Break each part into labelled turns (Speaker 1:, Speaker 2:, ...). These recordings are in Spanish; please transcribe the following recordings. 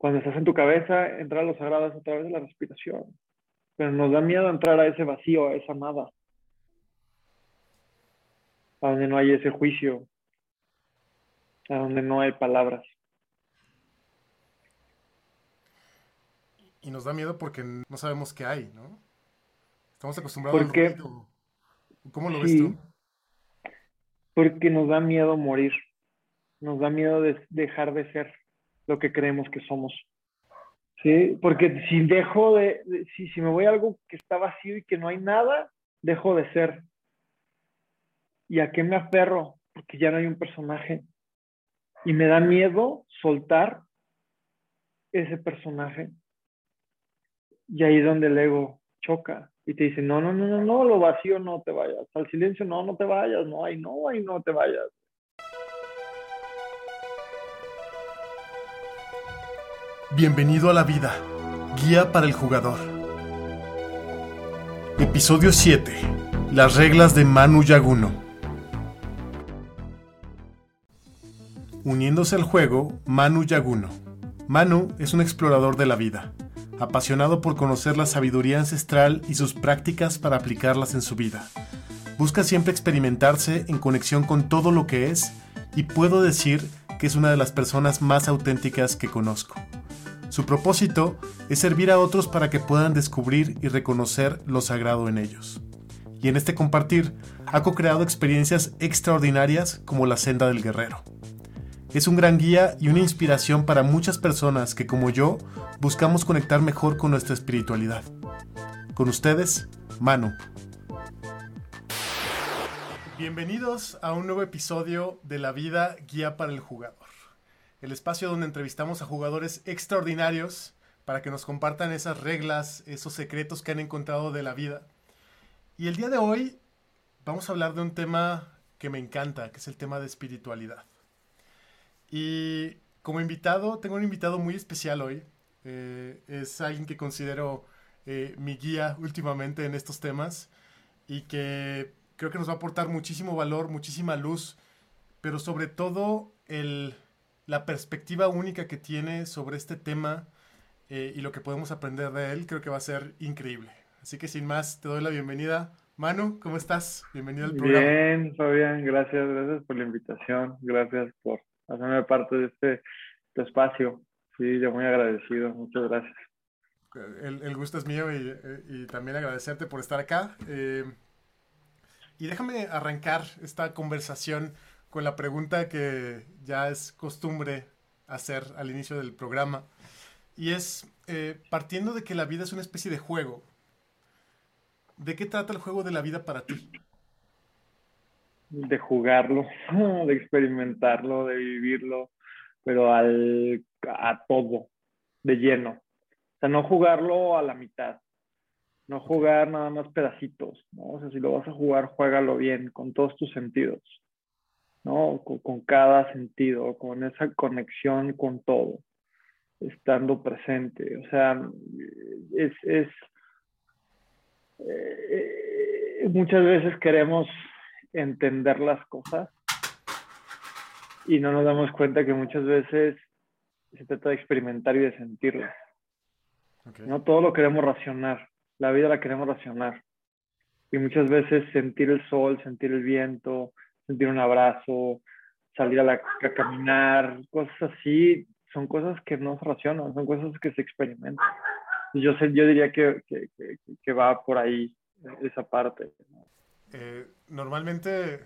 Speaker 1: Cuando estás en tu cabeza, entrar a los sagrados a través de la respiración. Pero nos da miedo entrar a ese vacío, a esa nada. A donde no hay ese juicio. A donde no hay palabras.
Speaker 2: Y nos da miedo porque no sabemos qué hay, ¿no? Estamos acostumbrados
Speaker 1: porque,
Speaker 2: al ruido. ¿Cómo lo ves tú?
Speaker 1: Porque nos da miedo morir. Nos da miedo de dejar de ser lo que creemos que somos. ¿Sí? Porque si dejo de, si, si me voy a algo que está vacío y que no hay nada, dejo de ser. ¿Y a qué me aferro? Porque ya no hay un personaje. Y me da miedo soltar ese personaje. Y ahí es donde el ego choca y te dice, no, no, no, no, no, lo vacío no te vayas. Al silencio no, no te vayas. No, hay no, ahí no te vayas.
Speaker 2: Bienvenido a la vida. Guía para el jugador. Episodio 7. Las reglas de Manu Yaguno. Uniéndose al juego, Manu Yaguno. Manu es un explorador de la vida, apasionado por conocer la sabiduría ancestral y sus prácticas para aplicarlas en su vida. Busca siempre experimentarse en conexión con todo lo que es y puedo decir que es una de las personas más auténticas que conozco. Su propósito es servir a otros para que puedan descubrir y reconocer lo sagrado en ellos. Y en este compartir ha co-creado experiencias extraordinarias como la senda del guerrero. Es un gran guía y una inspiración para muchas personas que como yo buscamos conectar mejor con nuestra espiritualidad. Con ustedes, Manu. Bienvenidos a un nuevo episodio de La vida guía para el jugador el espacio donde entrevistamos a jugadores extraordinarios para que nos compartan esas reglas, esos secretos que han encontrado de la vida. Y el día de hoy vamos a hablar de un tema que me encanta, que es el tema de espiritualidad. Y como invitado, tengo un invitado muy especial hoy. Eh, es alguien que considero eh, mi guía últimamente en estos temas y que creo que nos va a aportar muchísimo valor, muchísima luz, pero sobre todo el la perspectiva única que tiene sobre este tema eh, y lo que podemos aprender de él, creo que va a ser increíble. Así que sin más, te doy la bienvenida. Manu, ¿cómo estás? Bienvenido al programa.
Speaker 1: Bien, Fabián, gracias, gracias por la invitación, gracias por hacerme parte de este, espacio. Sí, yo muy agradecido, muchas gracias.
Speaker 2: El, gusto es mío y, y, también agradecerte por estar acá. Eh, y déjame arrancar esta conversación con la pregunta que ya es costumbre hacer al inicio del programa. Y es, eh, partiendo de que la vida es una especie de juego, ¿de qué trata el juego de la vida para ti?
Speaker 1: De jugarlo, de experimentarlo, de vivirlo, pero al, a todo, de lleno. O sea, no jugarlo a la mitad, no jugar nada más pedacitos, ¿no? O sea, si lo vas a jugar, juégalo bien, con todos tus sentidos. ¿No? Con, cada sentido, con esa conexión con todo, estando presente. O sea, es, es eh, muchas veces queremos entender las cosas y no nos damos cuenta que muchas veces se trata de experimentar y de sentirlas. No todo lo queremos racionar, la vida la queremos racionar. Y muchas veces sentir el sol, sentir el viento, sentir un abrazo, salir a, la, caminar, cosas así, son cosas que no se racionan, son cosas que se experimentan. Yo, yo diría que, que, que, va por ahí esa parte.
Speaker 2: Eh, normalmente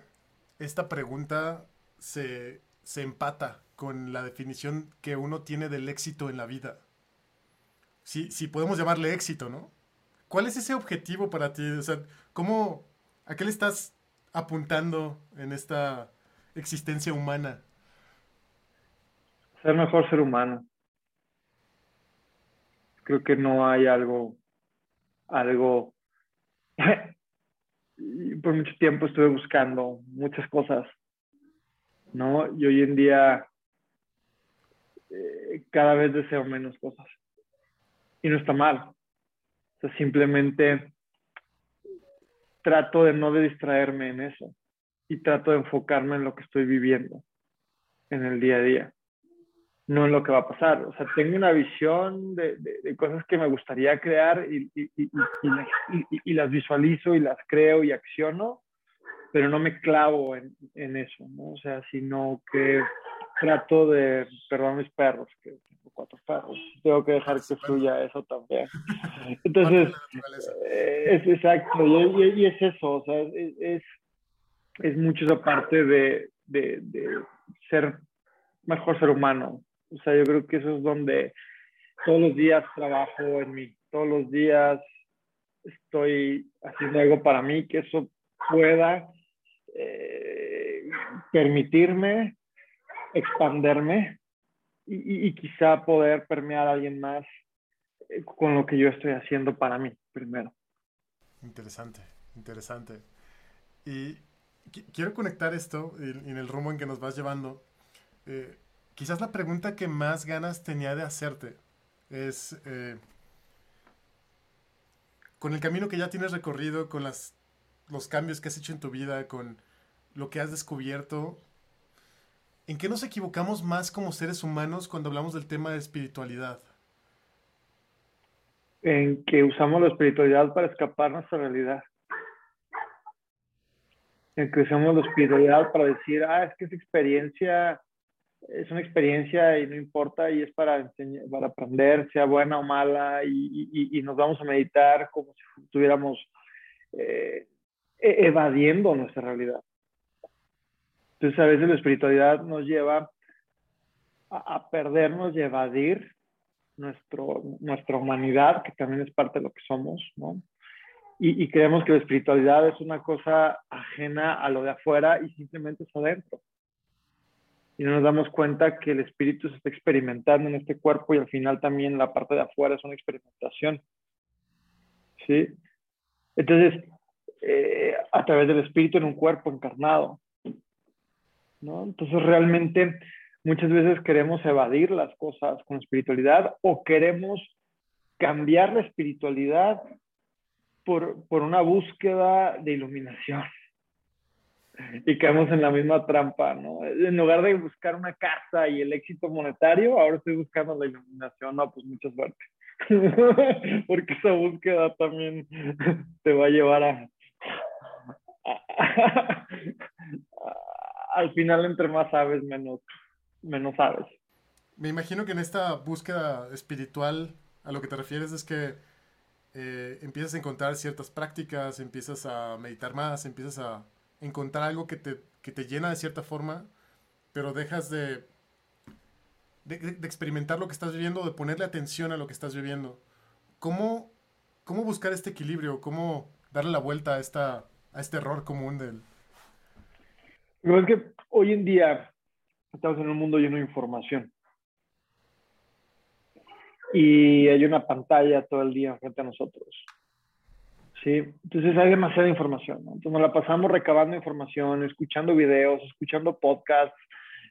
Speaker 2: esta pregunta se, se empata con la definición que uno tiene del éxito en la vida. Si, si podemos llamarle éxito, ¿no? ¿Cuál es ese objetivo para ti? O sea, ¿cómo, ¿a qué le estás apuntando en esta existencia humana?
Speaker 1: Ser mejor ser humano. Creo que no hay algo, algo, por mucho tiempo estuve buscando muchas cosas, ¿no? Y hoy en día eh, cada vez deseo menos cosas. Y no está mal. O sea, simplemente trato de no de distraerme en eso y trato de enfocarme en lo que estoy viviendo en el día a día. no en lo que va a pasar. O sea, tengo una visión de, de, cosas que me gustaría crear y, y, y, y, las visualizo y las creo y acciono, pero no me clavo en, en eso, ¿no? O sea, sino que trato de, perdón mis perros, que tengo cuatro perros, tengo que dejar que fluya eso también. Entonces, eh, es exacto, y, es eso, o sea, es, es, mucho esa parte de, de, de ser mejor ser humano, o sea, yo creo que eso es donde todos los días trabajo en mí, todos los días estoy haciendo algo para mí que eso pueda eh, permitirme expanderme y, quizá poder permear a alguien más eh, con lo que yo estoy haciendo para mí primero.
Speaker 2: Interesante, interesante. Y quiero conectar esto en, el rumbo en que nos vas llevando. Eh, quizás la pregunta que más ganas tenía de hacerte es, eh, con el camino que ya tienes recorrido, con las, los cambios que has hecho en tu vida, con lo que has descubierto, ¿en qué nos equivocamos más como seres humanos cuando hablamos del tema de espiritualidad?
Speaker 1: En que usamos la espiritualidad para escapar nuestra realidad. En que usamos la espiritualidad para decir, ah, es que esa experiencia es una experiencia y no importa y es para, enseñar, para aprender, sea buena o mala, y, nos vamos a meditar como si estuviéramos eh, e-, evadiendo nuestra realidad. Entonces a veces la espiritualidad nos lleva a, perdernos y evadir nuestro, nuestra humanidad, que también es parte de lo que somos, ¿no? Y, creemos que la espiritualidad es una cosa ajena a lo de afuera y simplemente es adentro y no nos damos cuenta que el espíritu se está experimentando en este cuerpo y al final también la parte de afuera es una experimentación. ¿Sí? Entonces, eh, a través del espíritu en un cuerpo encarnado. ¿No? Entonces, realmente muchas veces queremos evadir las cosas con espiritualidad o queremos cambiar la espiritualidad por, por una búsqueda de iluminación y caemos en la misma trampa, ¿no? En lugar de buscar una casa y el éxito monetario, ahora estoy buscando la iluminación, no, pues mucha suerte. Porque esa búsqueda también te va a llevar a, al final entre más sabes, menos, menos sabes.
Speaker 2: Me imagino que en esta búsqueda espiritual a lo que te refieres es que eh, empiezas a encontrar ciertas prácticas, empiezas a meditar más, empiezas a encontrar algo que te, que te llena de cierta forma, pero dejas de, de, experimentar lo que estás viviendo, de ponerle atención a lo que estás viviendo. ¿Cómo, cómo buscar este equilibrio? ¿Cómo darle la vuelta a, esta, a este error común del...
Speaker 1: Lo es que hoy en día estamos en un mundo lleno de información. Y hay una pantalla todo el día frente a nosotros. ¿sí? Entonces hay demasiada información, Entonces nos la pasamos recabando información, escuchando videos, escuchando podcasts,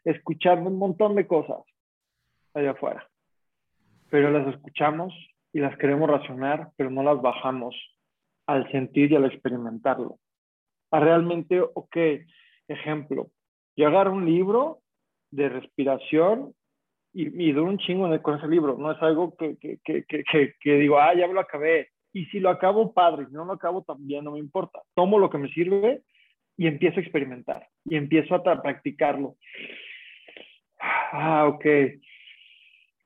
Speaker 1: escuchando un montón de cosas allá afuera. Pero las escuchamos y las queremos racionar, pero no las bajamos al sentir y al experimentarlo. A realmente, ok, ejemplo, yo agarro un libro de respiración y, y doy un chingo con ese libro. No es algo que, que, que, que, digo, ah, ya me lo acabé. Y si lo acabo, padre, si no lo acabo, también no me importa. Tomo lo que me sirve y empiezo a experimentar y empiezo a practicarlo. Ah, ok.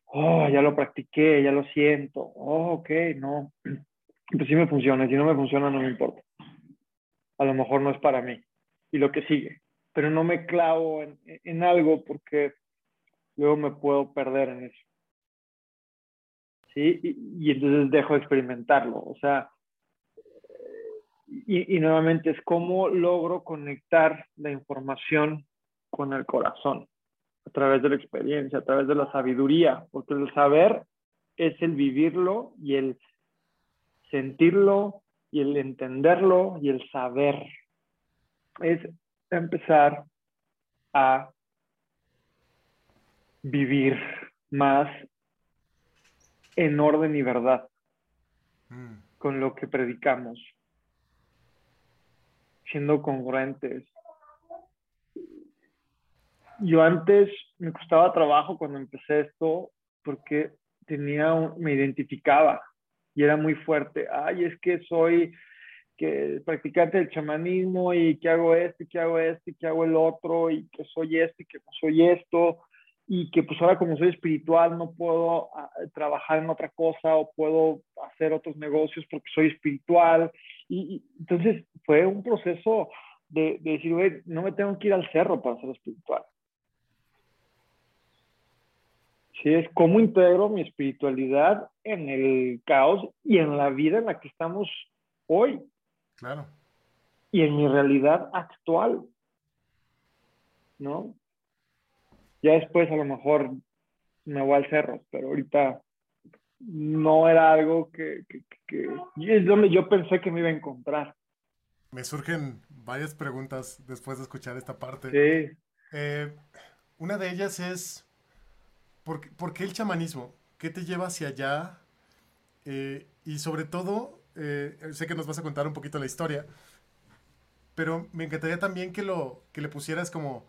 Speaker 1: Oh, ya lo practiqué, ya lo siento. Oh, ok, no. Pues sí me funciona. Si no me funciona, no me importa. A lo mejor no es para mí. Y lo que sigue. Pero no me clavo en, en algo porque luego me puedo perder en eso. Y, entonces dejo de experimentarlo. O sea, y, nuevamente es cómo logro conectar la información con el corazón, a través de la experiencia, a través de la sabiduría, porque el saber es el vivirlo y el sentirlo y el entenderlo y el saber. Es empezar a vivir más en orden y verdad mm. con lo que predicamos, siendo congruentes. yo antes me costaba trabajo cuando empecé esto porque tenía, me identificaba y era muy fuerte. Ay, es que soy que practicante del chamanismo y que hago esto y que hago esto y que hago el otro y que soy esto y que soy esto y que pues ahora como soy espiritual no puedo ah, trabajar en otra cosa o puedo hacer otros negocios porque soy espiritual y, entonces fue un proceso de, de decir, güey, no me tengo que ir al cerro para ser espiritual. Sí, es cómo integro mi espiritualidad en el caos y en la vida en la que estamos hoy.
Speaker 2: Claro.
Speaker 1: Y en mi realidad actual. ¿No? Ya después a lo mejor me voy al cerro, pero ahorita no era algo que, que, es donde yo pensé que me iba a encontrar.
Speaker 2: Me surgen varias preguntas después de escuchar esta parte.
Speaker 1: Sí.
Speaker 2: Eh, una de ellas es, ¿por, qué el chamanismo? ¿Qué te lleva hacia allá? Eh, y sobre todo, eh, sé que nos vas a contar un poquito la historia, pero me encantaría también que, lo, que le pusieras como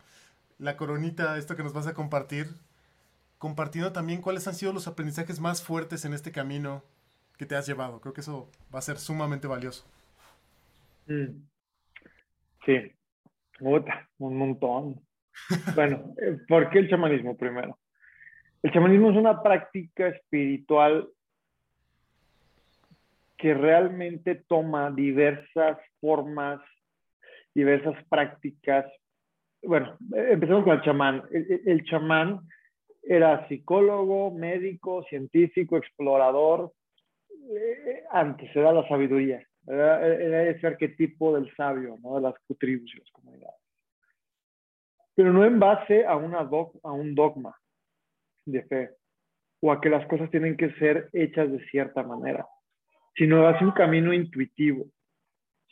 Speaker 2: la coronita, esto que nos vas a compartir, compartiendo también cuáles han sido los aprendizajes más fuertes en este camino que te has llevado. Creo que eso va a ser sumamente valioso.
Speaker 1: Mm. Sí, un montón. bueno, eh, ¿por qué el chamanismo primero? El chamanismo es una práctica espiritual que realmente toma diversas formas, diversas prácticas. Bueno, empezamos con el chamán. El, chamán era psicólogo, médico, científico, explorador. Eh, antes era la sabiduría. Era, ese arquetipo del sabio, ¿no? de las tribus y las comunidades. Pero no en base a, una a un dogma de fe o a que las cosas tienen que ser hechas de cierta manera sino hace un camino intuitivo.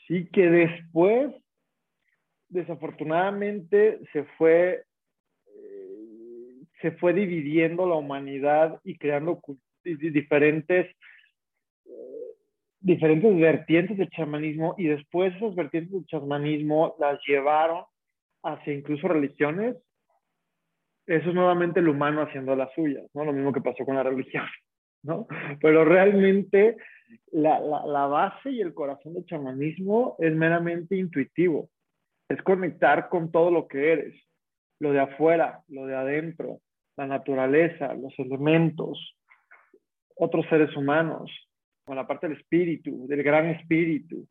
Speaker 1: Sí, que después, desafortunadamente, se fue, eh, se fue dividiendo la humanidad y creando diferentes, eh, diferentes vertientes de chamanismo y después esas vertientes del chamanismo las llevaron hacia incluso religiones. Eso es nuevamente el humano haciendo las suyas, ¿no? Lo mismo que pasó con la religión, ¿no? Pero realmente la, la, base y el corazón del chamanismo es meramente intuitivo. Es conectar con todo lo que eres, lo de afuera, lo de adentro, la naturaleza, los elementos, otros seres humanos, con la parte del espíritu, del gran espíritu.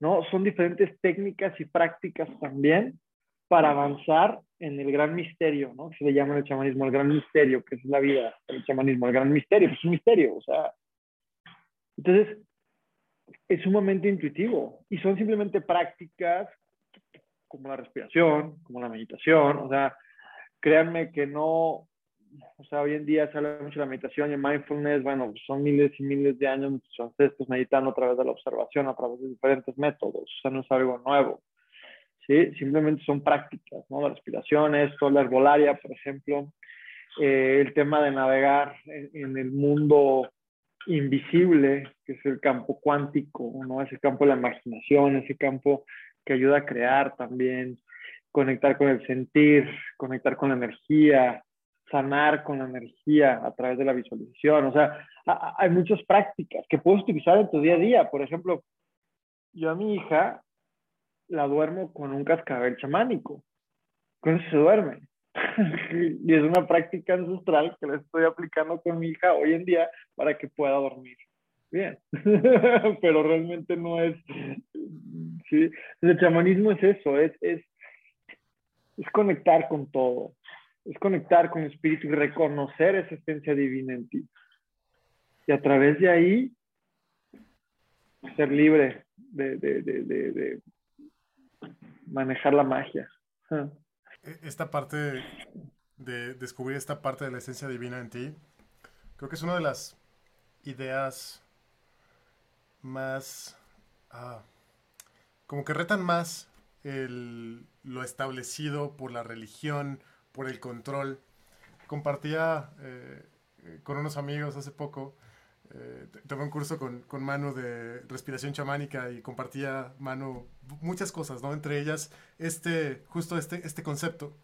Speaker 1: ¿no? Son diferentes técnicas y prácticas también para avanzar en el gran misterio, ¿no? Se le llama el chamanismo el gran misterio, que es la vida, el chamanismo, el gran misterio, es un misterio, o sea, entonces, es sumamente intuitivo y son simplemente prácticas como la respiración, como la meditación, o sea, créanme que no, o sea, hoy en día se habla mucho de la meditación y el mindfulness, bueno, son miles y miles de años nuestros ancestros meditando a través de la observación, a través de diferentes métodos, o sea, no es algo nuevo, ¿sí? Simplemente son prácticas, ¿no? La respiración, esto, la herbolaria, por ejemplo, eh, el tema de navegar en el mundo invisible, que es el campo cuántico, ¿no? Ese campo de la imaginación, ese campo que ayuda a crear también, conectar con el sentir, conectar con la energía, sanar con la energía a través de la visualización. O sea, hay muchas prácticas que puedes utilizar en tu día a día. Por ejemplo, yo a mi hija la duermo con un cascabel chamánico. Con eso se duerme. y es una práctica ancestral que la estoy aplicando con mi hija hoy en día para que pueda dormir bien. Pero realmente no es... ¿sí? El chamanismo es eso, es, es, es conectar con todo, es conectar con el espíritu y reconocer esa esencia divina en ti. Y a través de ahí ser libre de, de, de, de manejar la magia.
Speaker 2: E, esta parte de descubrir esta parte de la esencia divina en ti, creo que es una de las ideas más, ah, como que retan más lo establecido por la religión, por el control. Compartía eh, con unos amigos hace poco, eh, tomé un curso con, con Manu de respiración chamánica y compartía Manu muchas cosas, ¿no? Entre ellas, este, justo este, este concepto.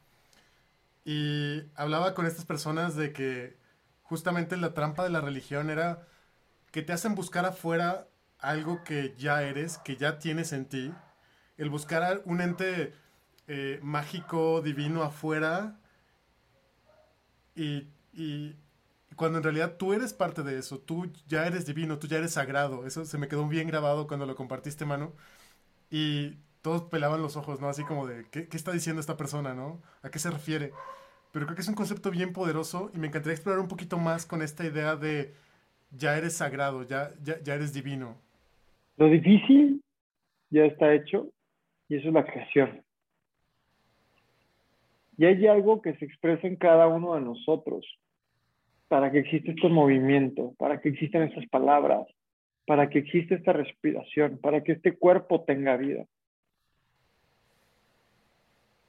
Speaker 2: Y hablaba con estas personas de que justamente la trampa de la religión era que te hacen buscar afuera algo que ya eres, que ya tienes en ti. El buscar un ente eh, mágico, divino afuera. Y, y, cuando en realidad tú eres parte de eso, tú ya eres divino, tú ya eres sagrado. Eso se me quedó bien grabado cuando lo compartiste, mano. Y todos pelaban los ojos, ¿no? Así como de, ¿qué, ¿qué, está diciendo esta persona, ¿no? ¿A qué se refiere? Pero creo que es un concepto bien poderoso y me encantaría explorar un poquito más con esta idea de ya eres sagrado, ya, ya, ya eres divino.
Speaker 1: Lo difícil ya está hecho y eso es la creación. Y hay algo que se expresa en cada uno de nosotros para que exista este movimiento, para que existan estas palabras, para que exista esta respiración, para que este cuerpo tenga vida.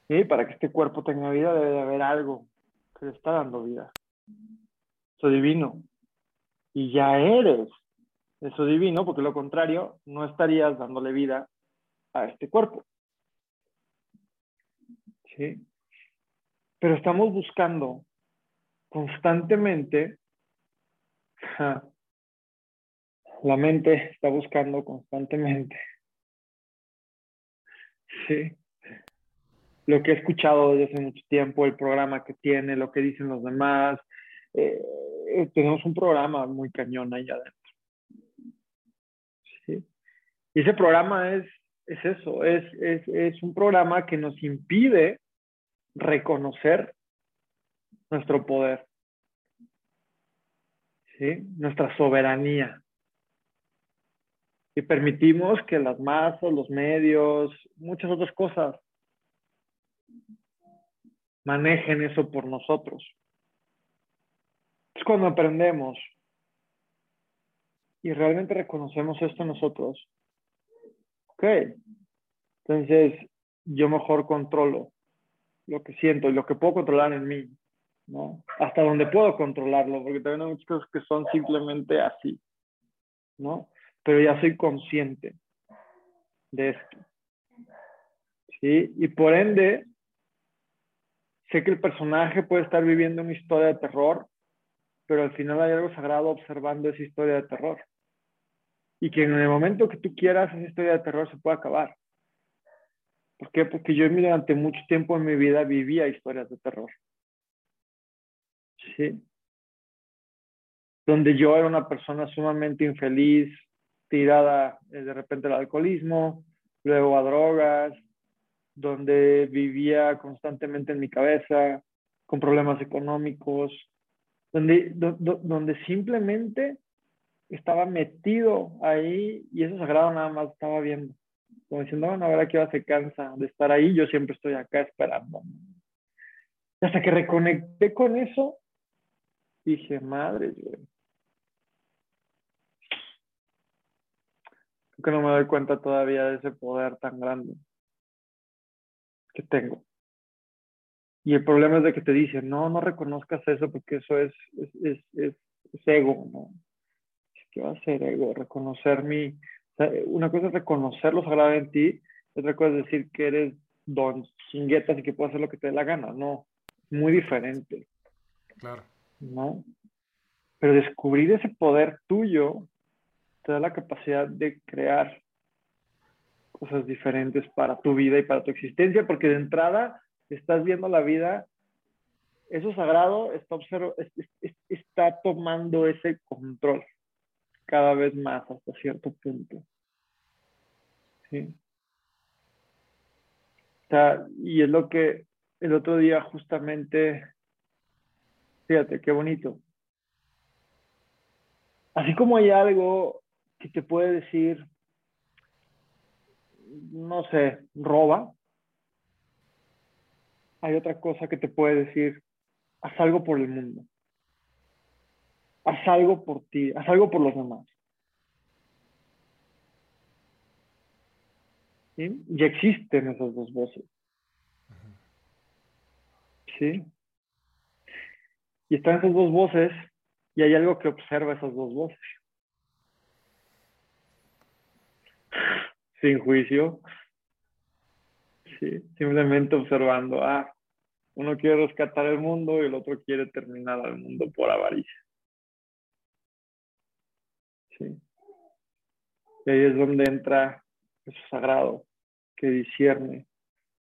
Speaker 1: Y para que este cuerpo tenga vida debe de haber algo que le está dando vida. Eso divino. Y ya eres eso divino, porque lo contrario, no estarías dándole vida a este cuerpo. ¿Sí? Pero estamos buscando constantemente, la mente está buscando constantemente. Lo que he escuchado desde hace mucho tiempo, el programa que tiene, lo que dicen los demás, eh, tenemos un programa muy cañón ahí adentro. Y ese programa es, es eso, es, es, es un programa que nos impide reconocer nuestro poder, ¿sí? nuestra soberanía. Y permitimos que las masas, los medios, muchas otras cosas manejen eso por nosotros. Es cuando aprendemos y realmente reconocemos esto nosotros. Ok, entonces yo mejor controlo lo que siento y lo que puedo controlar en mí, ¿no? Hasta donde puedo controlarlo, porque también hay muchas cosas que son simplemente así, ¿no? Pero ya soy consciente de esto. ¿Sí? Y por ende, sé que el personaje puede estar viviendo una historia de terror, pero al final hay algo sagrado observando esa historia de terror. Y que en el momento que tú quieras, esa historia de terror se puede acabar. ¿Por qué? Porque yo durante mucho tiempo en mi vida vivía historias de terror. ¿Sí? Donde yo era una persona sumamente infeliz, tirada eh, de repente al alcoholismo, luego a drogas, donde vivía constantemente en mi cabeza, con problemas económicos, donde, donde simplemente estaba metido ahí y eso sagrado nada más estaba viendo como diciendo, bueno, ahora que se cansa de estar ahí, yo siempre estoy acá esperando. hasta que reconecté con eso, dije, madre, güey. Creo que no me doy cuenta todavía de ese poder tan grande que tengo. Y el problema es de que te dicen, no, no reconozcas eso porque eso es, es, es, es, es ego, ¿no? ¿Qué va a ser ego? Reconocer mi, una cosa es reconocer lo sagrado en ti, otra cosa es decir que eres don chinguetas y que puedes hacer lo que te dé la gana. No, muy diferente.
Speaker 2: Claro.
Speaker 1: ¿No? Pero descubrir ese poder tuyo te da la capacidad de crear cosas diferentes para tu vida y para tu existencia, porque de entrada estás viendo la vida, eso sagrado está, está tomando ese control cada vez más hasta cierto punto. ¿Sí? O sea, y es lo que el otro día justamente, fíjate, qué bonito. Así como hay algo que te puede decir, no sé, roba, hay otra cosa que te puede decir, haz algo por el mundo haz algo por ti, haz algo por los demás. ¿Sí? Y existen esas dos voces. ¿Sí? Y están esas dos voces y hay algo que observa esas dos voces. Sin juicio. Sí, simplemente observando, ah, Uno quiere rescatar el mundo y el otro quiere terminar al mundo por avaricia. Sí. Y ahí es donde entra eso sagrado, que discierne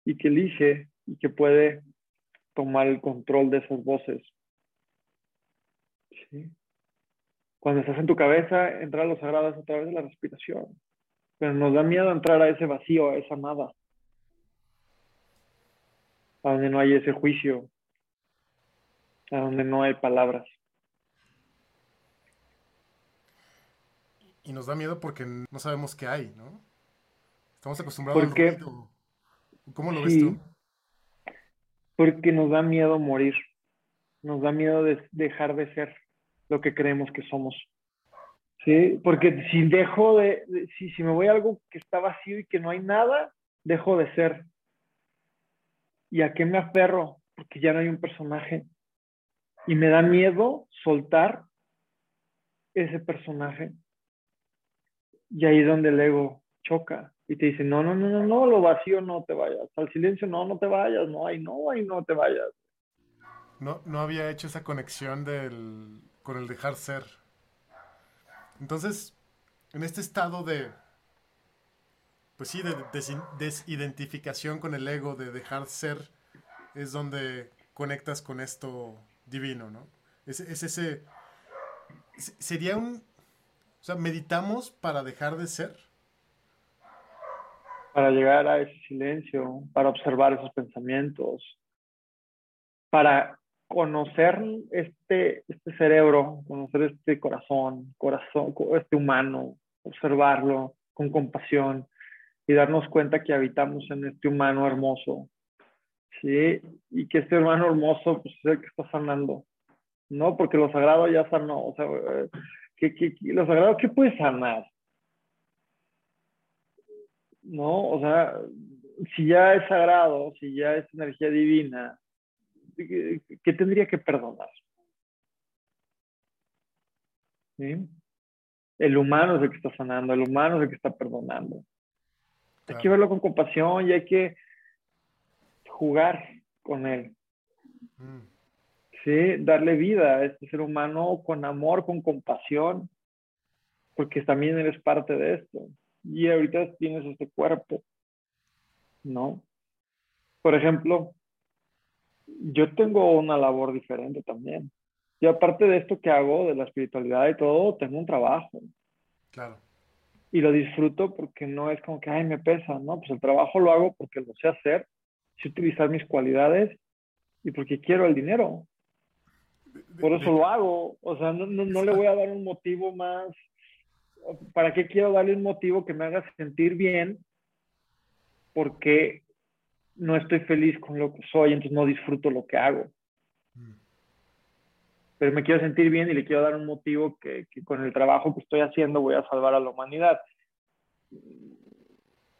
Speaker 1: y que elige y que puede tomar el control de esas voces. ¿Sí? Cuando estás en tu cabeza, entrar a los sagrados a través de la respiración. Pero nos da miedo entrar a ese vacío, a esa nada. A donde no hay ese juicio. A donde no hay palabras.
Speaker 2: Y nos da miedo porque no sabemos qué hay, ¿no? Estamos acostumbrados
Speaker 1: porque,
Speaker 2: al ruido. ¿Cómo lo ves tú?
Speaker 1: Porque nos da miedo morir. Nos da miedo de dejar de ser lo que creemos que somos. ¿Sí? Porque si dejo de, si, si me voy a algo que está vacío y que no hay nada, dejo de ser. ¿Y a qué me aferro? Porque ya no hay un personaje. Y me da miedo soltar ese personaje. Y ahí es donde el ego choca y te dice, no, no, no, no, no, lo vacío no te vayas. Al silencio no, no te vayas. No, hay no, ahí no te vayas.
Speaker 2: No, no había hecho esa conexión del, con el dejar ser. Entonces, en este estado de, pues sí, de desidentificación con el ego, de dejar ser, es donde conectas con esto divino, ¿no? Es, es ese, sería un, o sea, meditamos para dejar de ser.
Speaker 1: Para llegar a ese silencio, para observar esos pensamientos, para conocer este, este cerebro, conocer este corazón, corazón, este humano, observarlo con compasión y darnos cuenta que habitamos en este humano hermoso, ¿sí? Y que este humano hermoso pues, es el que está sanando, ¿no? Porque lo sagrado ya sanó, o sea, ¿qué, qué, lo sagrado qué puede sanar? ¿No? O sea, si ya es sagrado, si ya es energía divina, que, tendría que perdonar. El humano es el que está sanando, el humano es el que está perdonando. Hay que verlo con compasión y hay que jugar con él. Mm. Sí, darle vida a este ser humano con amor, con compasión, porque también eres parte de esto. Y ahorita tienes este cuerpo, ¿no? Por ejemplo, yo tengo una labor diferente también. Y aparte de esto que hago, de la espiritualidad y todo, tengo un trabajo.
Speaker 2: Claro.
Speaker 1: Y lo disfruto porque no es como que, ay, me pesa, ¿no? Pues el trabajo lo hago porque lo sé hacer, sé utilizar mis cualidades y porque quiero el dinero. Por eso lo hago. O sea, no, no, no le voy a dar un motivo más. ¿Para qué quiero darle un motivo que me haga sentir bien? Porque no estoy feliz con lo que soy, entonces no disfruto lo que hago. Mm. Pero me quiero sentir bien y le quiero dar un motivo que, con el trabajo que estoy haciendo voy a salvar a la humanidad.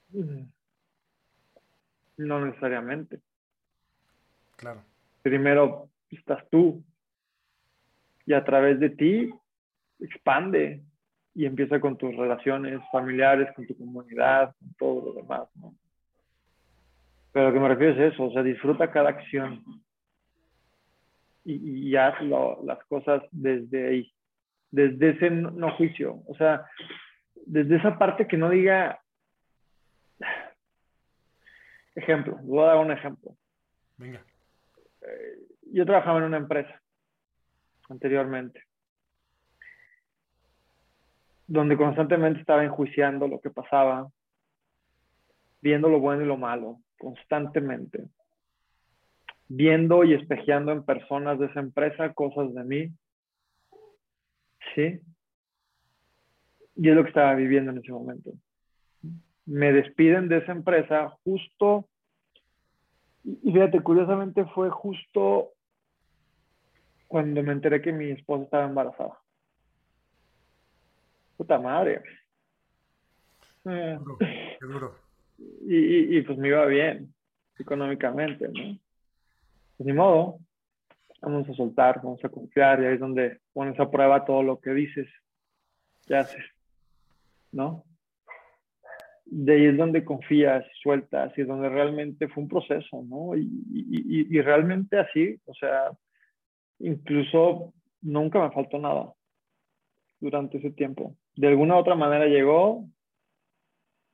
Speaker 1: Mm. No necesariamente.
Speaker 2: Claro.
Speaker 1: Primero estás tú y a través de ti expande y empieza con tus relaciones familiares, con tu comunidad, con todo lo demás, ¿no? Pero lo que me refiero es eso, o sea, disfruta cada acción y, y haz las cosas desde ahí, desde ese no, juicio, o sea, desde esa parte que no diga, ejemplo, voy a dar un ejemplo.
Speaker 2: Venga.
Speaker 1: Eh, yo trabajaba en una empresa anteriormente, donde constantemente estaba enjuiciando lo que pasaba, viendo lo bueno y lo malo, constantemente, viendo y espejeando en personas de esa empresa cosas de mí. ¿Sí? Y es lo que estaba viviendo en ese momento. Me despiden de esa empresa justo, y fíjate, curiosamente fue justo cuando me enteré que mi esposa estaba embarazada. Puta madre.
Speaker 2: qué duro
Speaker 1: y, pues me iba bien económicamente, ¿no? Pues ni modo, vamos a soltar, vamos a confiar y ahí es donde pones a prueba todo lo que dices, que haces, ¿no? de ahí es donde confías, sueltas y donde realmente fue un proceso, ¿no? Y, y, y, realmente así, o sea, incluso nunca me faltó nada durante ese tiempo. De alguna u otra manera llegó,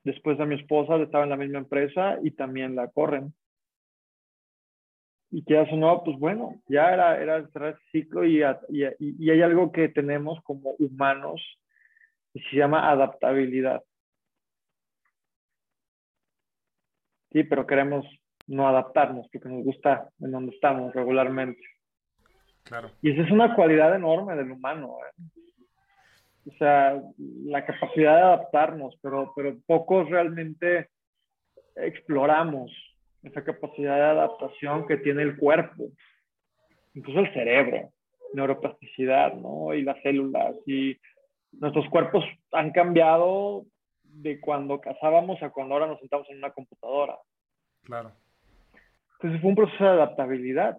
Speaker 1: después a mi esposa estaba en la misma empresa y también la corren. Y que eso no, pues bueno, ya era, era cerrar ese ciclo y, y, y hay algo que tenemos como humanos y se llama adaptabilidad. Sí, pero queremos no adaptarnos porque nos gusta en donde estamos regularmente.
Speaker 2: Claro.
Speaker 1: Y esa es una cualidad enorme del humano. ¿eh? O sea, la capacidad de adaptarnos, pero, pero pocos realmente exploramos esa capacidad de adaptación que tiene el cuerpo, incluso el cerebro, neuroplasticidad, ¿no? Y las células. Y nuestros cuerpos han cambiado de cuando cazábamos a cuando ahora nos sentamos en una computadora.
Speaker 2: Claro.
Speaker 1: Entonces fue un proceso de adaptabilidad,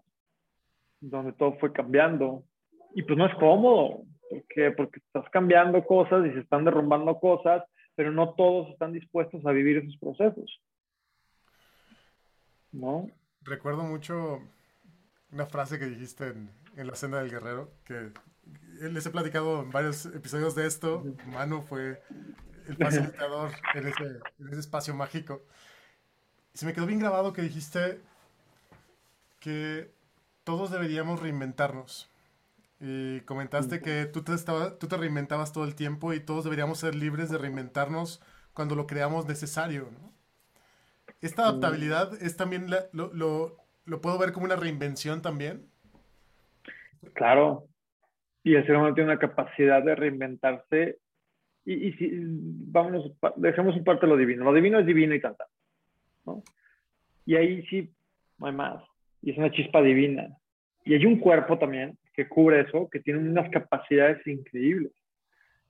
Speaker 1: donde todo fue cambiando. Y pues no es cómodo, porque, porque estás cambiando cosas y se están derrumbando cosas, pero no todos están dispuestos a vivir esos procesos. ¿No?
Speaker 2: Recuerdo mucho una frase que dijiste en, en La Senda del Guerrero, que les he platicado en varios episodios de esto. Manu fue el facilitador en ese, en ese espacio mágico. Y se me quedó bien grabado que dijiste que todos deberíamos reinventarnos. Y comentaste que tú te, estaba, tú te reinventabas todo el tiempo y todos deberíamos ser libres de reinventarnos cuando lo creamos necesario. ¿no? ¿Esta adaptabilidad es también lo, lo, lo, puedo ver como una reinvención también?
Speaker 1: Claro. Y el ser humano tiene una capacidad de reinventarse. Y, y si, vámonos, dejemos un parte lo divino. Lo divino es divino y tanta. ¿no? Y ahí sí, no hay más. Y es una chispa divina. Y hay un cuerpo también que cubre eso, que tiene unas capacidades increíbles.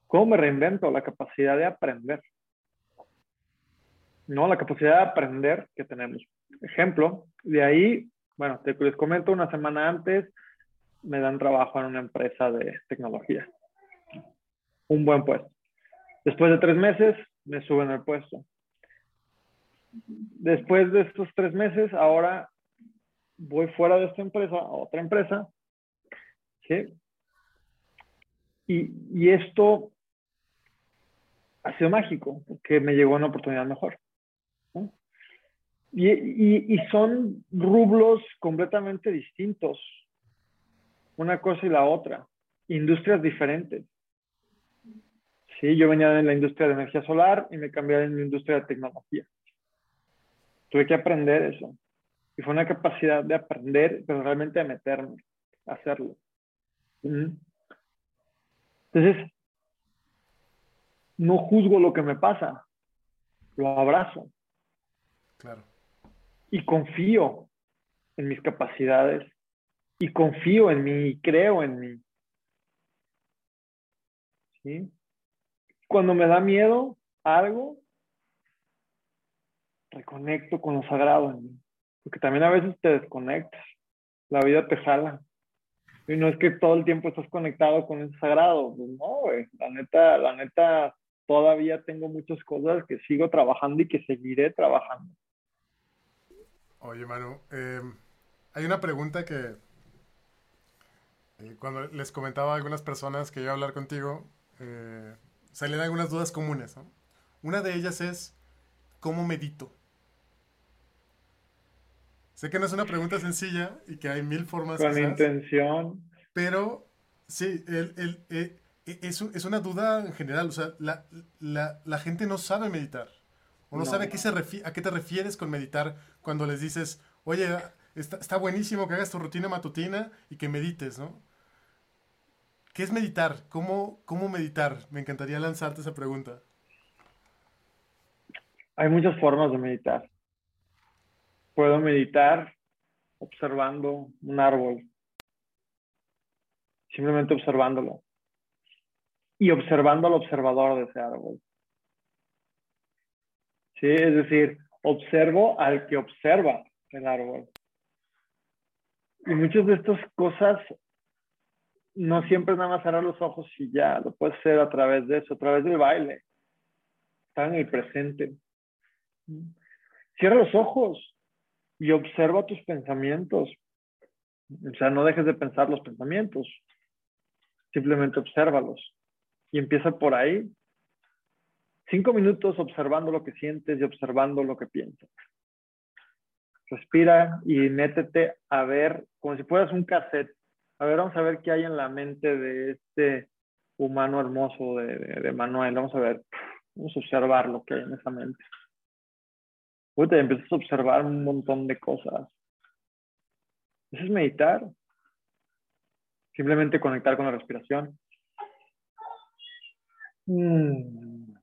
Speaker 1: ¿Cómo me reinvento? La capacidad de aprender. No, la capacidad de aprender que tenemos. Ejemplo, de ahí, bueno, te les comento, una semana antes me dan trabajo en una empresa de tecnología. Un buen puesto. Después de tres meses, me suben el puesto. Después de estos tres meses, ahora voy fuera de esta empresa a otra empresa Y, esto ha sido mágico, porque me llegó una oportunidad mejor. Y, son rublos completamente distintos, una cosa y la otra, industrias diferentes. Sí, yo venía de la industria de energía solar y me cambié en la industria de tecnología. Tuve que aprender eso. Y fue una capacidad de aprender, pero realmente de meterme, hacerlo. Entonces, no juzgo lo que me pasa, lo abrazo.
Speaker 2: Claro.
Speaker 1: Y confío en mis capacidades y confío en mí y creo en mí. ¿Sí? Cuando me da miedo algo, reconecto con lo sagrado en mí. Porque también a veces te desconectas. La vida te jala. Y no es que todo el tiempo estás conectado con el sagrado. Pues no, güey. La neta, la neta, todavía tengo muchas cosas que sigo trabajando y que seguiré trabajando.
Speaker 2: Oye, Manu, eh, hay una pregunta que eh, cuando les comentaba a algunas personas que iba a hablar contigo, eh, salían algunas dudas comunes. Una de ellas es, ¿cómo medito? Sé que no es una pregunta sencilla y que hay mil formas.
Speaker 1: Con intención.
Speaker 2: Pero sí, el, el, eh, e, es, es, una duda en general. O sea, la, la, la gente no sabe meditar. O no, sabe a qué, se a qué te refieres con meditar cuando les dices, oye, está, está, buenísimo que hagas tu rutina matutina y que medites, ¿no? ¿Qué es meditar? ¿Cómo, ¿Cómo meditar? Me encantaría lanzarte esa pregunta.
Speaker 1: Hay muchas formas de meditar puedo meditar observando un árbol, simplemente observándolo y observando al observador de ese árbol. ¿Sí? Es decir, observo al que observa el árbol. Y muchas de estas cosas no siempre nada más cerrar los ojos y ya, lo puedes hacer a través de eso, a través del baile. Estar en el presente, Cierra los ojos y observa tus pensamientos. O sea, no dejes de pensar los pensamientos. Simplemente obsérvalos. Y empieza por ahí. Cinco minutos observando lo que sientes y observando lo que piensas. Respira y métete a ver, como si fueras un cassette. A ver, vamos a ver qué hay en la mente de este humano hermoso de, Manuel. Vamos a ver, vamos a observar lo que hay en esa mente. Uy, te empiezas a observar un montón de cosas. Eso es meditar. Simplemente conectar con la respiración. Mm.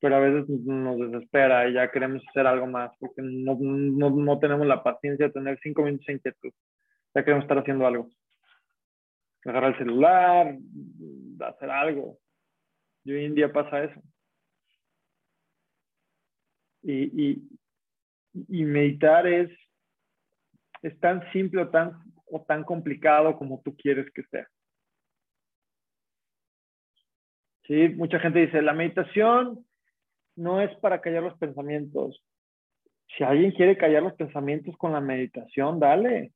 Speaker 1: Pero a veces nos desespera y ya queremos hacer algo más porque no, no, tenemos la paciencia de tener cinco minutos de inquietud. Ya queremos estar haciendo algo. Agarrar el celular, hacer algo. Hoy en día pasa eso. Y, y, y meditar es, es tan simple o tan o tan complicado como tú quieres que sea. Sí, mucha gente dice, la meditación no es para callar los pensamientos. Si alguien quiere callar los pensamientos con la meditación, dale.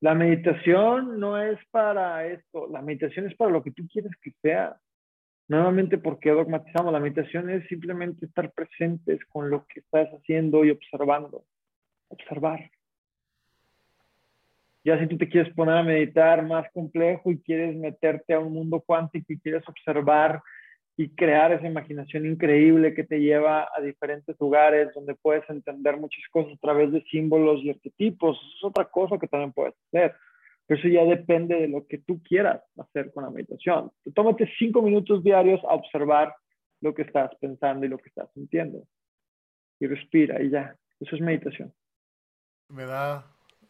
Speaker 1: La meditación no es para esto, la meditación es para lo que tú quieres que sea. Nuevamente, porque dogmatizamos? La meditación es simplemente estar presentes con lo que estás haciendo y observando. Observar. Ya si tú te quieres poner a meditar más complejo y quieres meterte a un mundo cuántico y quieres observar y crear esa imaginación increíble que te lleva a diferentes lugares donde puedes entender muchas cosas a través de símbolos y arquetipos, es otra cosa que también puedes hacer. Pero eso ya depende de lo que tú quieras hacer con la meditación. Tómate cinco minutos diarios a observar lo que estás pensando y lo que estás sintiendo. Y respira y ya. Eso es meditación.
Speaker 2: Me da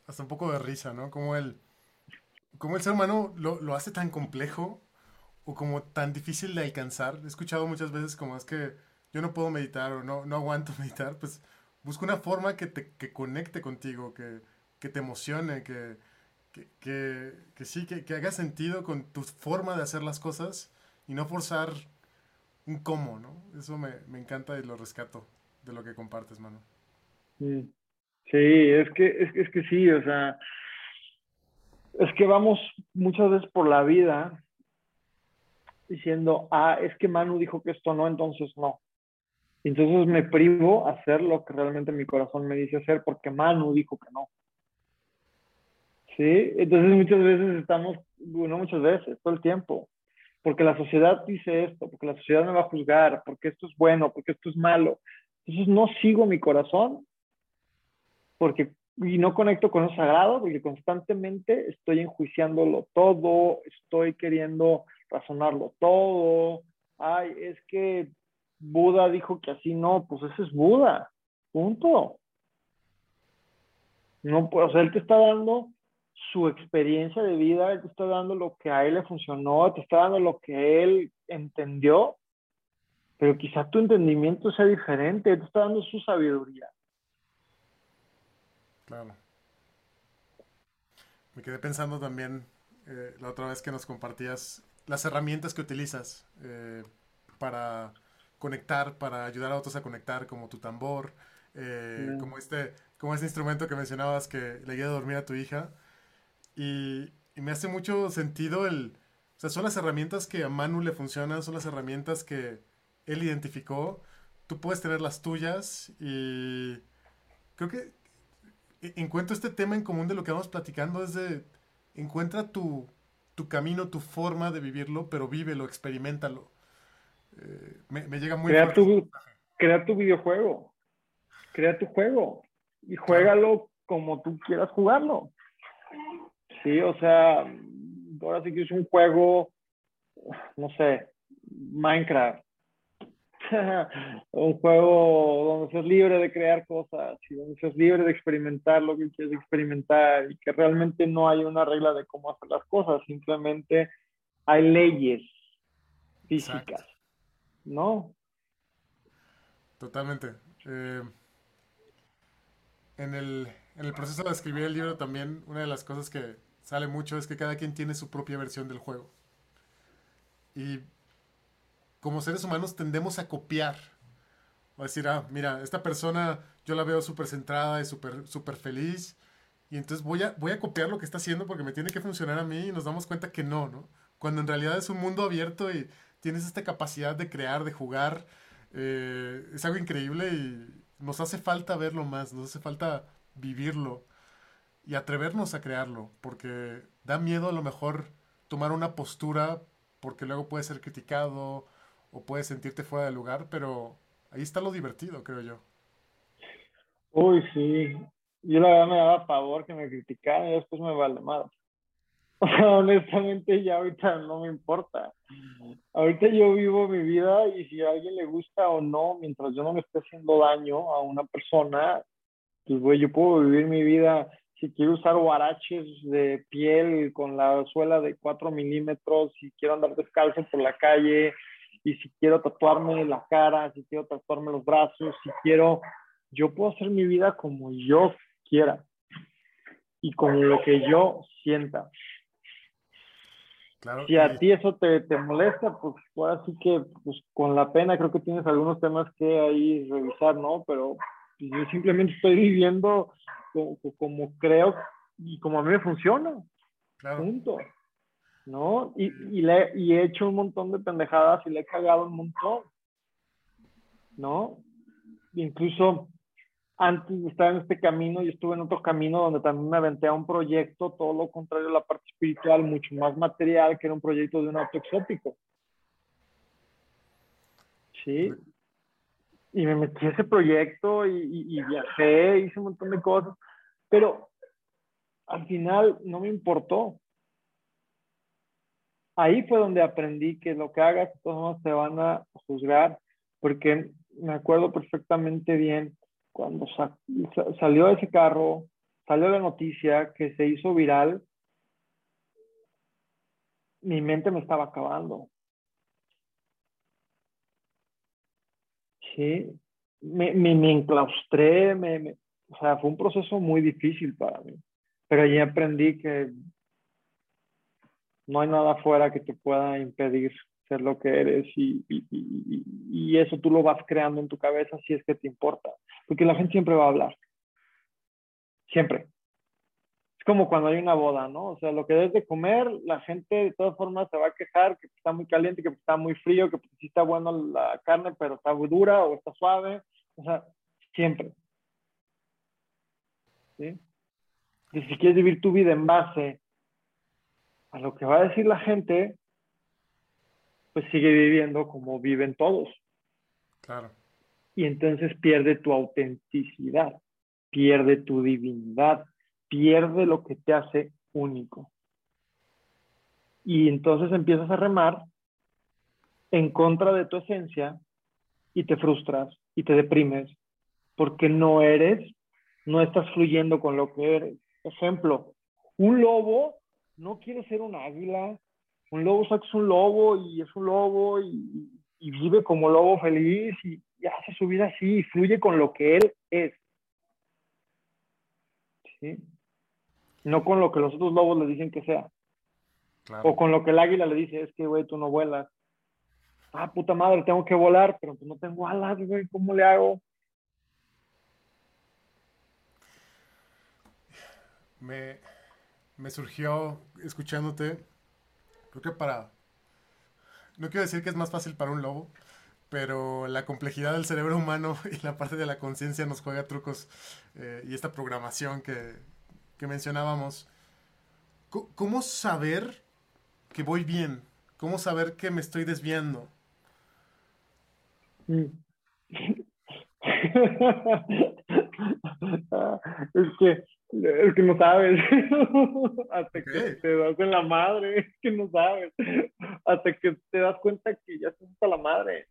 Speaker 2: hasta un poco de risa, ¿no? Como el, como el ser humano lo, lo, hace tan complejo o como tan difícil de alcanzar. He escuchado muchas veces como es que yo no puedo meditar o no, no aguanto meditar, pues busca una forma que te que conecte contigo, que, que te emocione, que, que, que sí, que, haga sentido con tu forma de hacer las cosas y no forzar un cómo, ¿no? Eso me, me encanta y lo rescato de lo que compartes, mano.
Speaker 1: Sí. Es que, es, es que sí, o sea, es que vamos muchas veces por la vida diciendo, ah, es que Manu dijo que esto no, entonces no. Entonces me privo a hacer lo que realmente mi corazón me dice hacer porque Manu dijo que no. ¿Sí? Entonces muchas veces estamos, no muchas veces, todo el tiempo, porque la sociedad dice esto, porque la sociedad me va a juzgar, porque esto es bueno, porque esto es malo. Entonces no sigo mi corazón porque y no conecto con lo sagrado porque constantemente estoy enjuiciándolo todo, estoy queriendo razonarlo todo. Ay, es que Buda dijo que así no, pues ese es Buda, punto. No, pues, él te está dando su experiencia de vida, él te está dando lo que a él le funcionó, te está dando lo que él entendió, pero quizá tu entendimiento sea diferente, él te está dando su sabiduría.
Speaker 2: Claro. Me quedé pensando también eh, la otra vez que nos compartías las herramientas que utilizas eh, para conectar, para ayudar a otros a conectar, como tu tambor, eh, como, este, como este instrumento que mencionabas que le ayuda a dormir a tu hija. Y, y, me hace mucho sentido el... O sea, son las herramientas que a Manu le funcionan, son las herramientas que él identificó. Tú puedes tener las tuyas y creo que e, encuentro este tema en común de lo que vamos platicando, es de encuentra tu, tu camino, tu forma de vivirlo, pero vívelo, experimentalo. Eh, me, llega muy
Speaker 1: crea tu, crea tu videojuego, crea tu juego y juégalo como tú quieras jugarlo. Sí, o sea, ahora sí que es un juego, no sé, Minecraft un juego donde seas libre de crear cosas y donde seas libre de experimentar lo que quieres experimentar y que realmente no hay una regla de cómo hacer las cosas, simplemente hay leyes físicas, ¿no?
Speaker 2: Totalmente. Eh, en, el, en el proceso de escribir el libro también una de las cosas que sale mucho es que cada quien tiene su propia versión del juego. Y como seres humanos tendemos a copiar. O decir, ah, mira, esta persona yo la veo súper centrada y súper super feliz. Y entonces voy a, voy a copiar lo que está haciendo porque me tiene que funcionar a mí y nos damos cuenta que no, ¿no? Cuando en realidad es un mundo abierto y tienes esta capacidad de crear, de jugar. Eh, es algo increíble y nos hace falta verlo más, nos hace falta vivirlo y atrevernos a crearlo, porque da miedo a lo mejor tomar una postura porque luego puede ser criticado o puedes sentirte fuera de lugar, pero ahí está lo divertido, creo yo.
Speaker 1: Uy, sí. Yo la verdad me daba pavor que me criticaran y después me vale más. honestamente ya ahorita no me importa. Ahorita yo vivo mi vida y si a alguien le gusta o no, mientras yo no me esté haciendo daño a una persona, pues güey, yo puedo vivir mi vida. Si quiero usar guaraches de piel con la suela de 4 milímetros, si quiero andar descalzo por la calle, y si quiero tatuarme la cara, si quiero tatuarme los brazos, si quiero, yo puedo hacer mi vida como yo quiera y con lo que yo sienta si a ti eso te, te, molesta, pues ahora sí que pues, con la pena creo que tienes algunos temas que ahí revisar, ¿no? Pero pues, yo simplemente estoy viviendo como, como, creo y como a mí me funciona. Claro. Punto. ¿No? Y, y, le, y he hecho un montón de pendejadas y le he cagado un montón. ¿No? Incluso antes de estar en este camino, yo estuve en otro camino donde también me aventé a un proyecto, todo lo contrario a la parte espiritual, mucho más material, que era un proyecto de un auto exótico. Sí. Y me metí a ese proyecto y, y, viajé, hice un montón de cosas, pero al final no me importó. Ahí fue donde aprendí que lo que hagas, todos te van a juzgar, porque me acuerdo perfectamente bien cuando salió ese carro, salió la noticia que se hizo viral, mi mente me estaba acabando. Sí, me, me, enclaustré, me, o sea, fue un proceso muy difícil para mí, pero allí aprendí que no hay nada afuera que te pueda impedir ser lo que eres y, y, eso tú lo vas creando en tu cabeza si es que te importa, porque la gente siempre va a hablar, siempre. Es como cuando hay una boda, ¿no? O sea, lo que debes de comer, la gente de todas formas se va a quejar que está muy caliente, que está muy frío, que sí está bueno la carne, pero está muy dura o está suave. O sea, siempre. ¿Sí? Y si quieres vivir tu vida en base a lo que va a decir la gente, pues sigue viviendo como viven todos.
Speaker 2: Claro.
Speaker 1: Y entonces pierde tu autenticidad, pierde tu divinidad, pierde lo que te hace único. Y entonces empiezas a remar en contra de tu esencia y te frustras y te deprimes porque no eres, no estás fluyendo con lo que eres. Ejemplo, un lobo no quiere ser un águila, un lobo es un lobo y es un lobo y, vive como lobo feliz y, hace su vida así y fluye con lo que él es. ¿Sí? No con lo que los otros lobos le dicen que sea. O con lo que el águila le dice, es que, güey, tú no vuelas. Ah, puta madre, tengo que volar, pero pues no tengo alas, güey, ¿cómo le hago?
Speaker 2: Me, me surgió escuchándote Creo que para... No quiero decir que es más fácil para un lobo, pero la complejidad del cerebro humano y la parte de la conciencia nos juega trucos eh, y esta programación que, que mencionábamos. ¿Cómo saber que voy bien? ¿Cómo saber que me estoy desviando?
Speaker 1: Mm. es que es que no sabes. Hasta que te das en la madre. Es que no sabes. Hasta que te das cuenta que ya estás hasta la madre.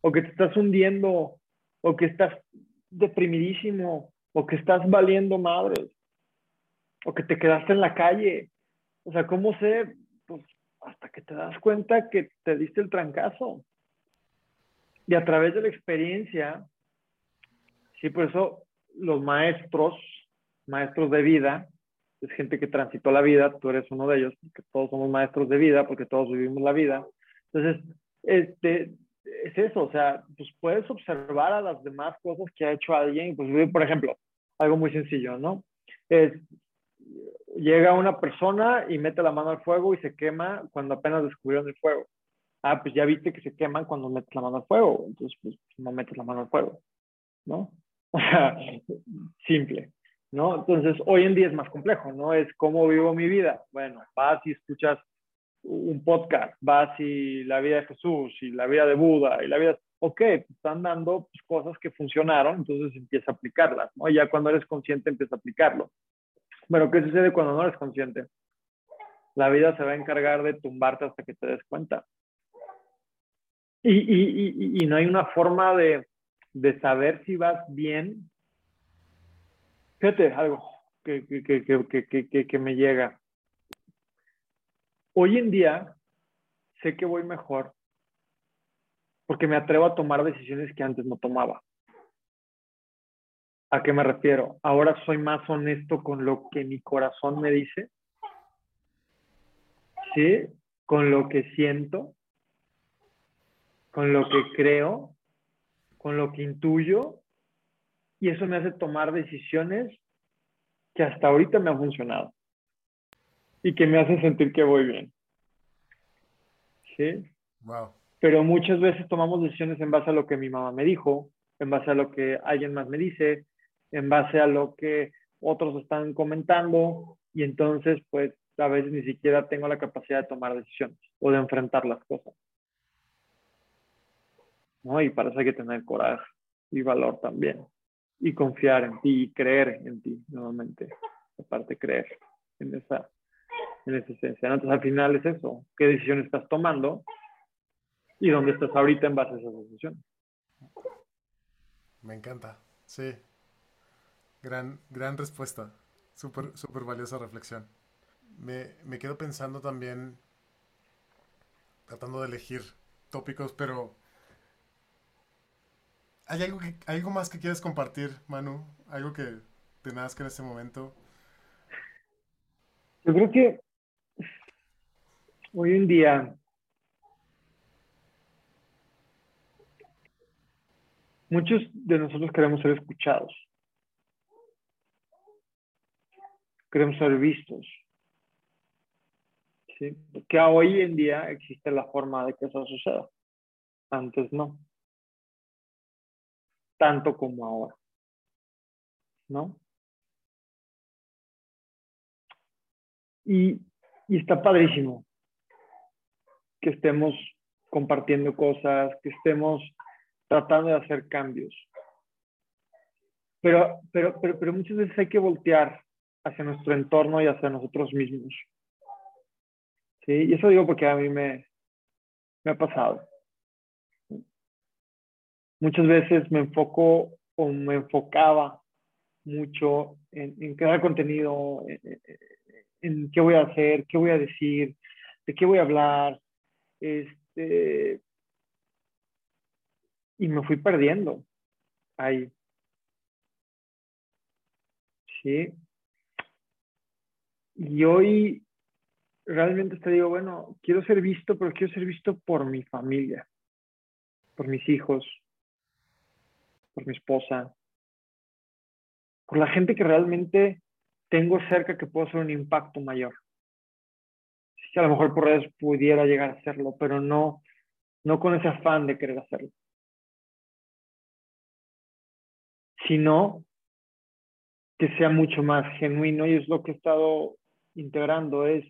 Speaker 1: O que te estás hundiendo. O que estás deprimidísimo. O que estás valiendo madres. O que te quedaste en la calle. O sea, ¿cómo sé? Pues hasta que te das cuenta que te diste el trancazo. Y a través de la experiencia, sí, por eso los maestros maestros de vida, es gente que transitó la vida, tú eres uno de ellos, porque todos somos maestros de vida, porque todos vivimos la vida, Entonces, este, es eso, o sea, pues puedes observar a las demás cosas que ha hecho alguien, pues por ejemplo, algo muy sencillo, ¿no? Es, llega una persona y mete la mano al fuego y se quema cuando apenas descubrieron el fuego. Ah, pues ya viste que se queman cuando metes la mano al fuego, entonces pues no metes la mano al fuego, ¿no? O sea, simple, ¿no? Entonces, hoy en día es más complejo, ¿no? Es cómo vivo mi vida. Bueno, vas y escuchas un podcast, vas y la vida de Jesús y la vida de Buda y la vida, ok, están dando pues, cosas que funcionaron, entonces empieza a aplicarlas, ¿no? Ya cuando eres consciente empieza a aplicarlo. Pero ¿qué sucede cuando no eres consciente? La vida se va a encargar de tumbarte hasta que te des cuenta. Y, y, y, y no hay una forma de, de, saber si vas bien. Fíjate, algo que, que, que, que me llega Hoy en día sé que voy mejor porque me atrevo a tomar decisiones que antes no tomaba. ¿A qué me refiero? Ahora soy más honesto con lo que mi corazón me dice, ¿sí? Con lo que siento, con lo que creo, con lo que intuyo, y eso me hace tomar decisiones que hasta ahorita me han funcionado y que me hace sentir que voy bien. ¿Sí?
Speaker 2: Wow.
Speaker 1: Pero muchas veces tomamos decisiones en base a lo que mi mamá me dijo, en base a lo que alguien más me dice, en base a lo que otros están comentando y entonces pues a veces ni siquiera tengo la capacidad de tomar decisiones o de enfrentar las cosas. ¿No? Y para eso hay que tener coraje y valor también. Y confiar en ti y creer en ti, nuevamente. Aparte, creer en esa en esa esencia. Entonces, al final es eso, qué decisión estás tomando y dónde estás ahorita en base a esas decisiones.
Speaker 2: Me encanta, sí. Gran, gran respuesta, súper súper valiosa reflexión. Me, me quedo pensando también, tratando de elegir tópicos, pero ¿hay algo, que, algo más que quieres compartir, Manu? ¿Algo que te nazca en este momento?
Speaker 1: Yo creo que hoy en día muchos de nosotros queremos ser escuchados. Queremos ser vistos. ¿sí? Que hoy en día existe la forma de que eso suceda. Antes no. Tanto como ahora. ¿No? Y, está padrísimo que estemos compartiendo cosas, que estemos tratando de hacer cambios. Pero, pero, pero muchas veces hay que voltear hacia nuestro entorno y hacia nosotros mismos. ¿Sí? Y eso digo porque a mí me, me ha pasado. Muchas veces me enfoco o me enfocaba mucho en, en crear contenido, en, en, qué voy a hacer, qué voy a decir, de qué voy a hablar, este, y me fui perdiendo ahí. Sí. Y hoy realmente te digo, bueno, quiero ser visto, pero quiero ser visto por mi familia, por mis hijos, por mi esposa, por la gente que realmente tengo cerca que puedo hacer un impacto mayor que a lo mejor por redes pudiera llegar a hacerlo, pero no, no con ese afán de querer hacerlo. Sino que sea mucho más genuino y es lo que he estado integrando, es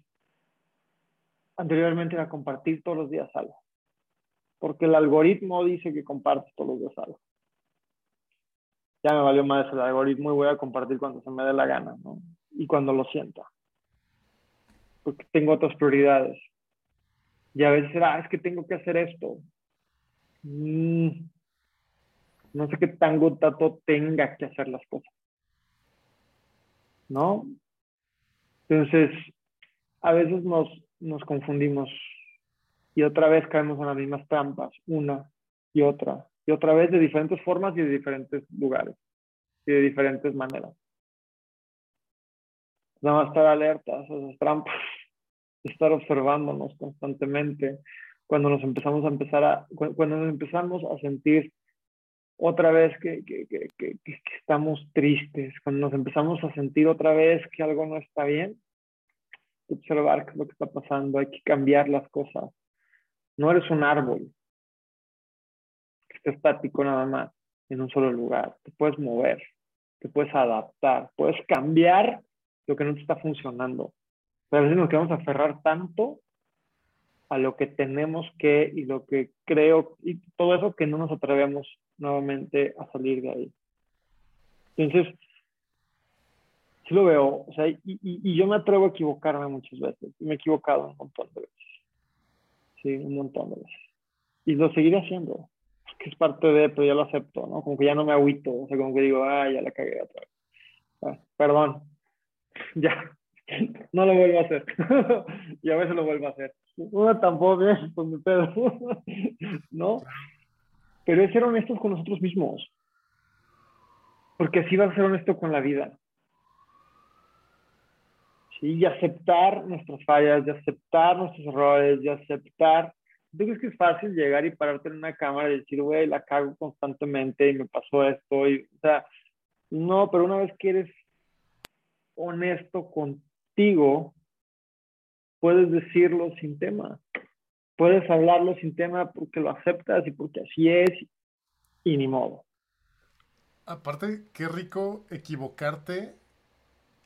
Speaker 1: anteriormente era compartir todos los días algo, porque el algoritmo dice que compartes todos los días algo. Ya me valió más el algoritmo y voy a compartir cuando se me dé la gana, ¿no? Y cuando lo sienta porque tengo otras prioridades. Y a veces era, ah, es que tengo que hacer esto. Mm, no sé qué tango tato tenga que hacer las cosas. ¿No? Entonces, a veces nos, nos confundimos y otra vez caemos en las mismas trampas, una y otra, y otra vez de diferentes formas y de diferentes lugares y de diferentes maneras. Nada más estar alertas a esas trampas, estar observándonos constantemente, cuando nos empezamos a empezar a, cuando nos empezamos a sentir otra vez que, que, que, que, estamos tristes, cuando nos empezamos a sentir otra vez que algo no está bien, observar qué es lo que está pasando, hay que cambiar las cosas. No eres un árbol que está estático nada más en un solo lugar, te puedes mover, te puedes adaptar, puedes cambiar lo que no te está funcionando. Pero a veces nos queremos aferrar tanto a lo que tenemos que y lo que creo y todo eso que no nos atrevemos nuevamente a salir de ahí. Entonces, sí lo veo, o sea, y, y, yo me atrevo a equivocarme muchas veces, me he equivocado un montón de veces, sí, un montón de veces, y lo seguiré haciendo, que es parte de, pero ya lo acepto, ¿no? Como que ya no me agüito, o sea, como que digo, ah, ya la cagué otra vez, ah, perdón, ya, no lo vuelvo a hacer, y a veces lo vuelvo a hacer, una tampoco pues mi pedo, ¿no? Pero es ser honestos con nosotros mismos. Porque así va a ser honesto con la vida. ¿Sí? Y aceptar nuestras fallas, y aceptar nuestros errores, y aceptar. ¿Tú crees que es fácil llegar y pararte en una cámara y decir, güey, la cago constantemente y me pasó esto? Y, o sea, no, pero una vez que eres honesto contigo, puedes decirlo sin tema. Puedes hablarlo sin tema porque lo aceptas y porque así es y ni modo.
Speaker 2: Aparte, qué rico equivocarte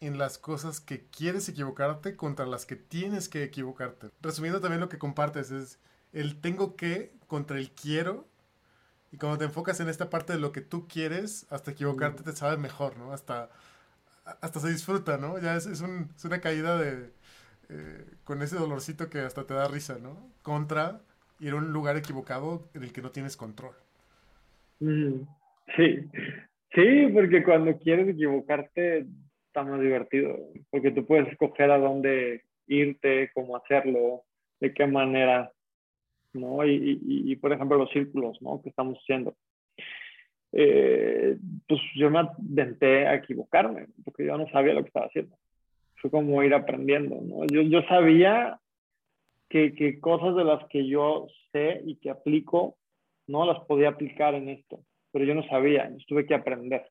Speaker 2: en las cosas que quieres equivocarte contra las que tienes que equivocarte. Resumiendo también lo que compartes es el tengo que contra el quiero y cuando te enfocas en esta parte de lo que tú quieres, hasta equivocarte te sabe mejor, ¿no? Hasta, hasta se disfruta, ¿no? Ya es, es, un, es una caída de, eh, con ese dolorcito que hasta te da risa, ¿no? Contra ir a un lugar equivocado en el que no tienes control.
Speaker 1: Mm, sí, sí, porque cuando quieres equivocarte está más divertido, porque tú puedes escoger a dónde irte, cómo hacerlo, de qué manera, ¿no? Y, por ejemplo los círculos, ¿no? Que estamos haciendo. Eh, pues yo me aventé a equivocarme, porque yo no sabía lo que estaba haciendo fue como ir aprendiendo, ¿no? Yo, yo sabía que, que, cosas de las que yo sé y que aplico, no las podía aplicar en esto, pero yo no sabía, tuve que aprender.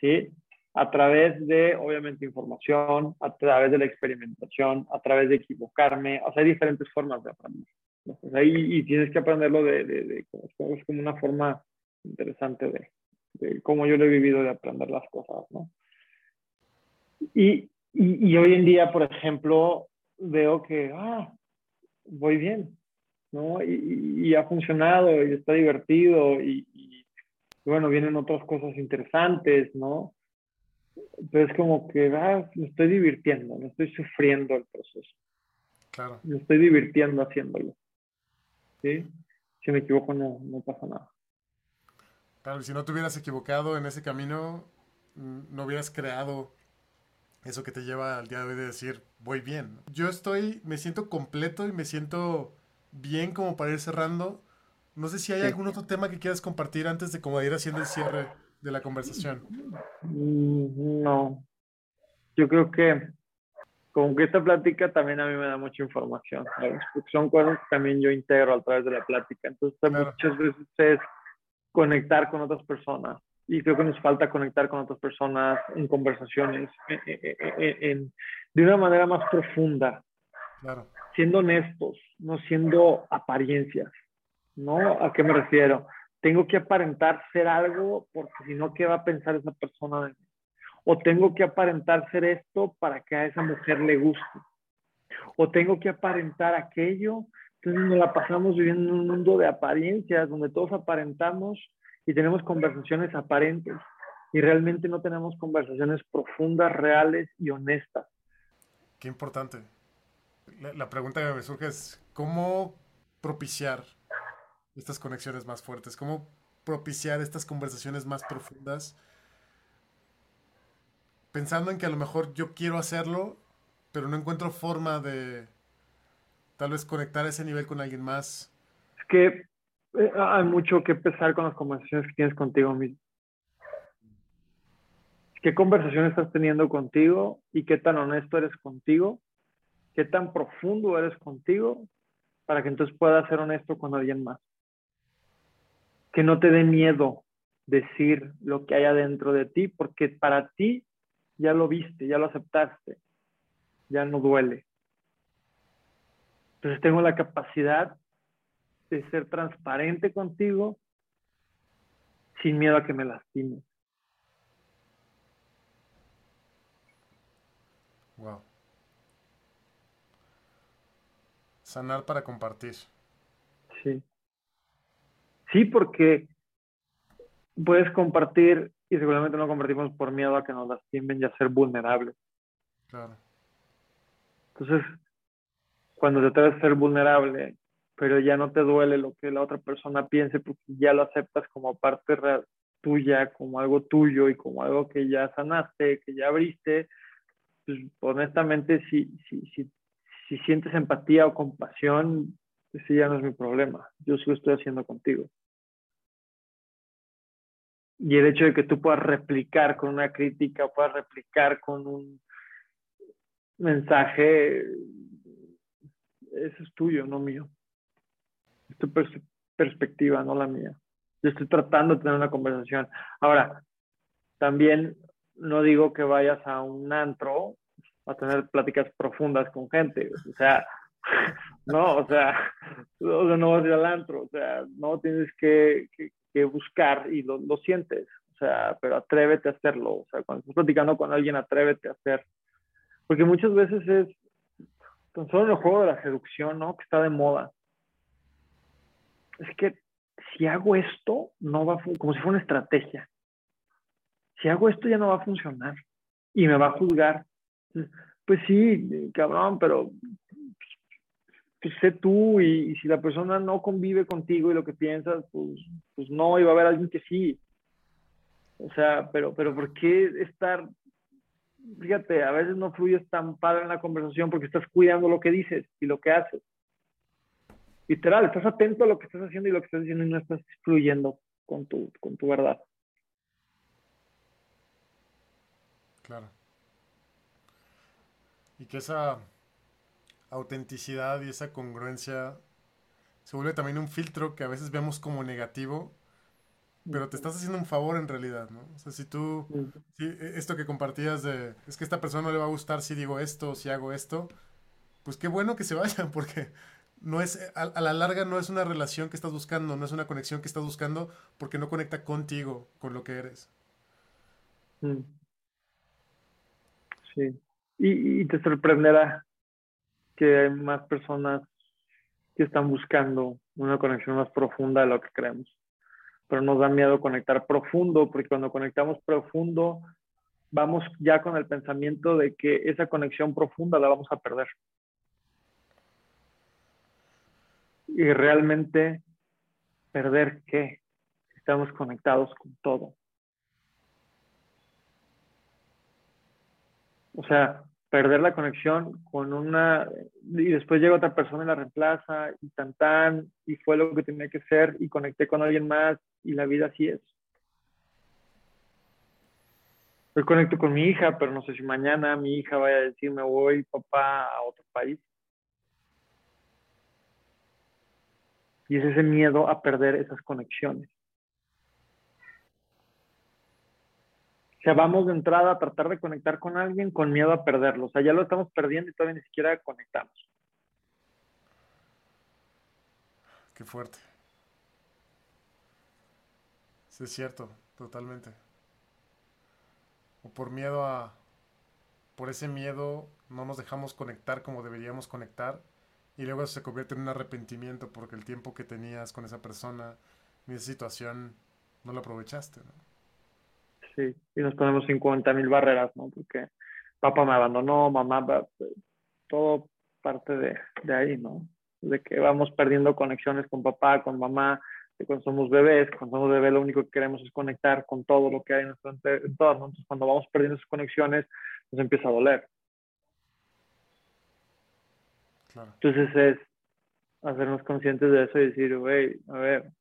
Speaker 1: ¿Sí? A través de, obviamente, información, a través de la experimentación, a través de equivocarme, o sea, hay diferentes formas de aprender. y, tienes que aprenderlo de, de, de, es como una forma interesante de, de cómo yo lo he vivido de aprender las cosas, ¿no? Y, y, hoy en día, por ejemplo, veo que, ah, voy bien, ¿no? Y, y ha funcionado y está divertido y, y, bueno, vienen otras cosas interesantes, ¿no? Pero es como que, ah, me estoy divirtiendo, no estoy sufriendo el proceso.
Speaker 2: Claro.
Speaker 1: Me estoy divirtiendo haciéndolo. ¿Sí? Si me equivoco, no, no pasa nada.
Speaker 2: Claro, si no te hubieras equivocado en ese camino, no hubieras creado eso que te lleva al día de hoy de decir, voy bien. Yo estoy, me siento completo y me siento bien como para ir cerrando. No sé si hay algún otro tema que quieras compartir antes de como ir haciendo el cierre de la conversación.
Speaker 1: Mm, no. Yo creo que como que esta plática también a mí me da mucha información, Porque son cosas que también yo integro a través de la plática. Entonces muchas veces es conectar con otras personas, y creo que nos falta conectar con otras personas en conversaciones en, de una manera más profunda,
Speaker 2: claro.
Speaker 1: siendo honestos, no siendo apariencias. ¿No? ¿A qué me refiero? Tengo que aparentar ser algo porque si no, ¿qué va a pensar esa persona de mí? O tengo que aparentar ser esto para que a esa mujer le guste. O tengo que aparentar aquello. Entonces nos la pasamos viviendo en un mundo de apariencias donde todos aparentamos y tenemos conversaciones aparentes y realmente no tenemos conversaciones profundas, reales y honestas.
Speaker 2: Qué importante. La, pregunta que me surge es, ¿cómo propiciar estas conexiones más fuertes? ¿Cómo propiciar estas conversaciones más profundas? Pensando en que a lo mejor yo quiero hacerlo, pero no encuentro forma de tal vez conectar ese nivel con alguien más.
Speaker 1: Es que hay mucho que pensar con las conversaciones que tienes contigo mismo. ¿Qué conversación estás teniendo contigo y qué tan honesto eres contigo? ¿Qué tan profundo eres contigo? para que entonces puedas ser honesto con alguien más. Que no te dé miedo decir lo que hay adentro de ti, porque para ti ya lo viste, ya lo aceptaste, ya no duele. Entonces tengo la capacidad de ser transparente contigo sin miedo a que me lastimes.
Speaker 2: Wow. Sanar para compartir.
Speaker 1: Sí. Sí, porque puedes compartir y seguramente no compartimos por miedo a que nos lastimen y a ser vulnerables. Claro. Entonces, cuando te atreves a ser vulnerable, pero ya no te duele lo que la otra persona piense porque ya lo aceptas como parte tuya, como algo tuyo y como algo que ya sanaste, que ya abriste, pues honestamente si, si, si, si sientes empatía o compasión, ese ya no es mi problema. Yo sí lo estoy haciendo contigo. Y el hecho de que tú puedas replicar con una crítica, puedas replicar con un mensaje, eso es tuyo, no mío. Es tu perspectiva, no la mía. Yo estoy tratando de tener una conversación. Ahora, también no digo que vayas a un antro a tener pláticas profundas con gente. O sea, no, o sea, no vas a ir al antro. O sea, no tienes que, que buscar y lo, lo, sientes, o sea, pero atrévete a hacerlo, o sea, cuando estás platicando con alguien, atrévete a hacer, porque muchas veces es tan solo el juego de la seducción, ¿no? Que está de moda. Es que si hago esto, no va a como si fuera una estrategia. Si hago esto ya no va a funcionar y me va a juzgar. Pues sí, cabrón, pero pues, sé tú y, si la persona no convive contigo y lo que piensas, pues, pues no, y va a haber alguien que sí. O sea, pero, pero ¿por qué estar, fíjate, a veces no fluyes tan padre en la conversación porque estás cuidando lo que dices y lo que haces. Literal, estás atento a lo que estás haciendo y lo que estás diciendo y no estás fluyendo con tu, con tu verdad.
Speaker 2: Claro. Y que esa autenticidad y esa congruencia se vuelve también un filtro que a veces vemos como negativo, pero te estás haciendo un favor en realidad, ¿no? O sea, si tú, e, esto que compartías de, es que a esta persona no le va a gustar si digo esto, si hago esto, pues qué bueno que se vayan, porque no es, a, la larga no es una relación que estás buscando, no es una conexión que estás buscando, porque no conecta contigo, con lo que eres.
Speaker 1: Sí, y, y te sorprenderá que hay más personas que están buscando una conexión más profunda de lo que creemos. Pero nos da miedo conectar profundo, porque cuando conectamos profundo, vamos ya con el pensamiento de que esa conexión profunda la vamos a perder. Y realmente, ¿perder qué? Estamos conectados con todo. O sea, perder la conexión con una y después llega otra persona y la reemplaza y tan tan y fue lo que tenía que ser y conecté con alguien más y la vida así es. Yo conecto con mi hija, pero no sé si mañana mi hija vaya a decir me voy papá a otro país. Y es ese miedo a perder esas conexiones. sea, vamos de entrada a tratar de conectar con alguien con miedo a perderlo. O sea, ya lo estamos perdiendo y todavía ni siquiera conectamos.
Speaker 2: Qué fuerte. Es cierto, totalmente. O por miedo a... Por ese miedo no nos dejamos conectar como deberíamos conectar y luego se convierte en un arrepentimiento porque el tiempo que tenías con esa persona en esa situación no lo aprovechaste, ¿no?
Speaker 1: sí. Y nos ponemos 50 mil barreras, ¿no? Porque papá me abandonó, mamá, todo parte de, de, ahí, ¿no? De que vamos perdiendo conexiones con papá, con mamá, de cuando somos bebés, cuando somos bebés lo único que queremos es conectar con todo lo que hay en nuestro entorno. Entonces cuando vamos perdiendo esas conexiones, nos empieza a doler. Entonces es hacernos conscientes de eso y decir, güey, a ver,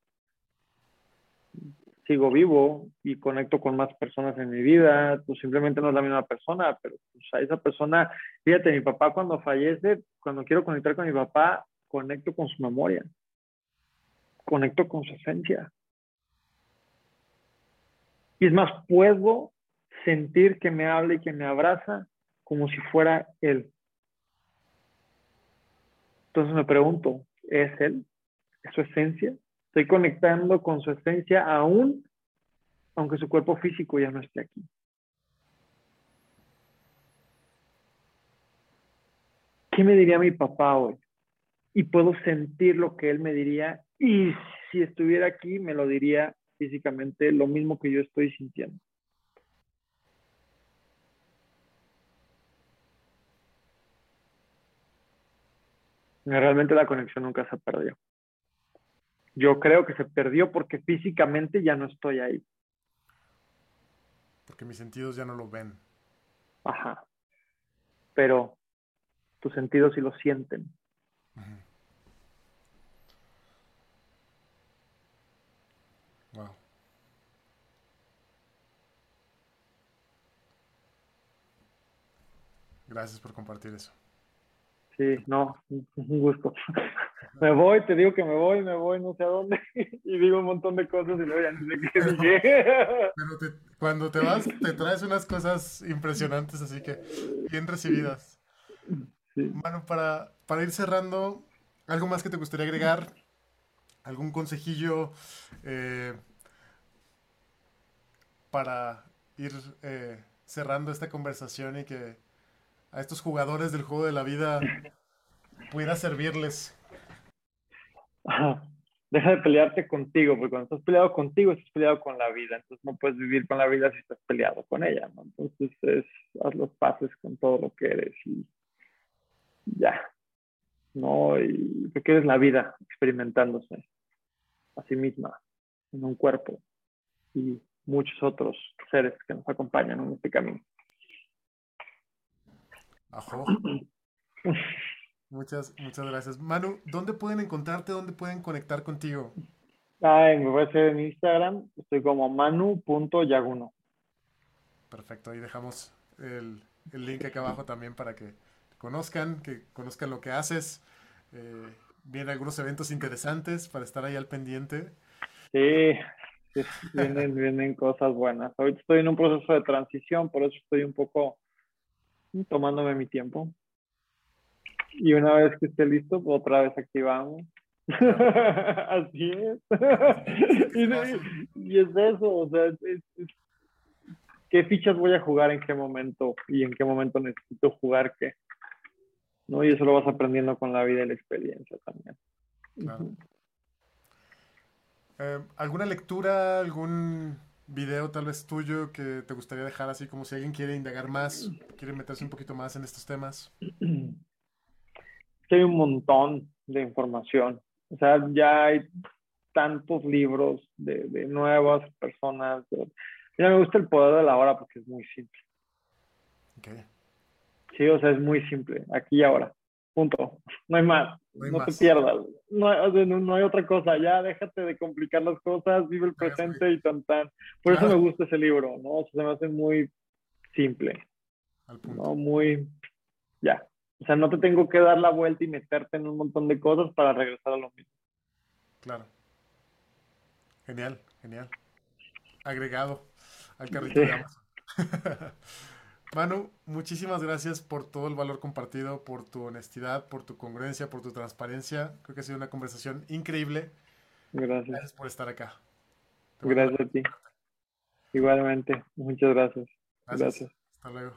Speaker 1: sigo vivo y conecto con más personas en mi vida, pues simplemente no es la misma persona, pero pues, a esa persona, fíjate, mi papá cuando fallece, cuando quiero conectar con mi papá, conecto con su memoria, conecto con su esencia. Y es más, puedo sentir que me habla y que me abraza como si fuera él. Entonces me pregunto, ¿es él? ¿Es su esencia? Estoy conectando con su esencia aún, aunque su cuerpo físico ya no esté aquí. ¿Qué me diría mi papá hoy? Y puedo sentir lo que él me diría y si estuviera aquí me lo diría físicamente lo mismo que yo estoy sintiendo. Realmente la conexión nunca se perdió. Yo creo que se perdió porque físicamente ya no estoy ahí.
Speaker 2: Porque mis sentidos ya no lo ven.
Speaker 1: Ajá. Pero tus sentidos sí lo sienten.
Speaker 2: Wow. Gracias por compartir eso.
Speaker 1: Sí, no, un gusto. me voy, te digo que me voy, me voy no sé a dónde y digo un montón de cosas y luego ya no sé qué dije.
Speaker 2: Pero cuando te vas, te traes unas cosas impresionantes, así que bien recibidas. Bueno, para, para ir cerrando, ¿algo más que te gustaría agregar? ¿Algún consejillo eh, para ir eh, cerrando esta conversación y que a estos jugadores del juego de la vida pudiera servirles?
Speaker 1: Deja de pelearte contigo, porque cuando estás peleado contigo, estás peleado con la vida. Entonces no puedes vivir con la vida si estás peleado con ella. Entonces es, haz los pases con todo lo que eres y ya. ¿No? Y porque eres la vida experimentándose a sí misma en un cuerpo y muchos otros seres que nos acompañan en este camino.
Speaker 2: Ajo. Muchas, muchas gracias. Manu, ¿dónde pueden encontrarte? ¿Dónde pueden conectar contigo?
Speaker 1: Ay, me voy a hacer en Instagram. Estoy como manu.yaguno.
Speaker 2: Perfecto, ahí dejamos el, el, link aquí abajo también para que conozcan, que conozcan lo que haces. Eh, vienen algunos eventos interesantes para estar ahí al pendiente.
Speaker 1: Sí, vienen, vienen cosas buenas. Ahorita estoy en un proceso de transición, por eso estoy un poco tomándome mi tiempo. Y una vez que esté listo, otra vez activamos. Así es. y, es eso, o sea, ¿qué fichas voy a jugar en qué momento y en qué momento necesito jugar qué? ¿No? Y eso lo vas aprendiendo con la vida y la experiencia también.
Speaker 2: Eh, ¿Alguna lectura, algún video tal vez tuyo que te gustaría dejar así como si alguien quiere indagar más, quiere meterse un poquito más en estos temas?
Speaker 1: Hay un montón de información. O sea, ya hay tantos libros de, de nuevas personas. Mira, me gusta el poder de la hora porque es muy simple. Okay. Sí, o sea, es muy simple, aquí y ahora. Punto. No hay más. No, te pierdas. No, hay otra cosa. Ya déjate de complicar las cosas, vive el presente y tan tan. Por eso me gusta ese libro, ¿no? O sea, se me hace muy simple. Al punto. ¿no? Muy. Ya. O sea, no te tengo que dar la vuelta y meterte en un montón de cosas para regresar a lo mismo.
Speaker 2: Claro. Genial, genial. Agregado al carrito de Amazon. Manu, muchísimas gracias por todo el valor compartido, por tu honestidad, por tu congruencia, por tu transparencia. Creo que ha sido una conversación increíble.
Speaker 1: Gracias.
Speaker 2: Gracias por estar acá.
Speaker 1: gracias a ti. Igualmente, muchas gracias. gracias.
Speaker 2: Hasta luego.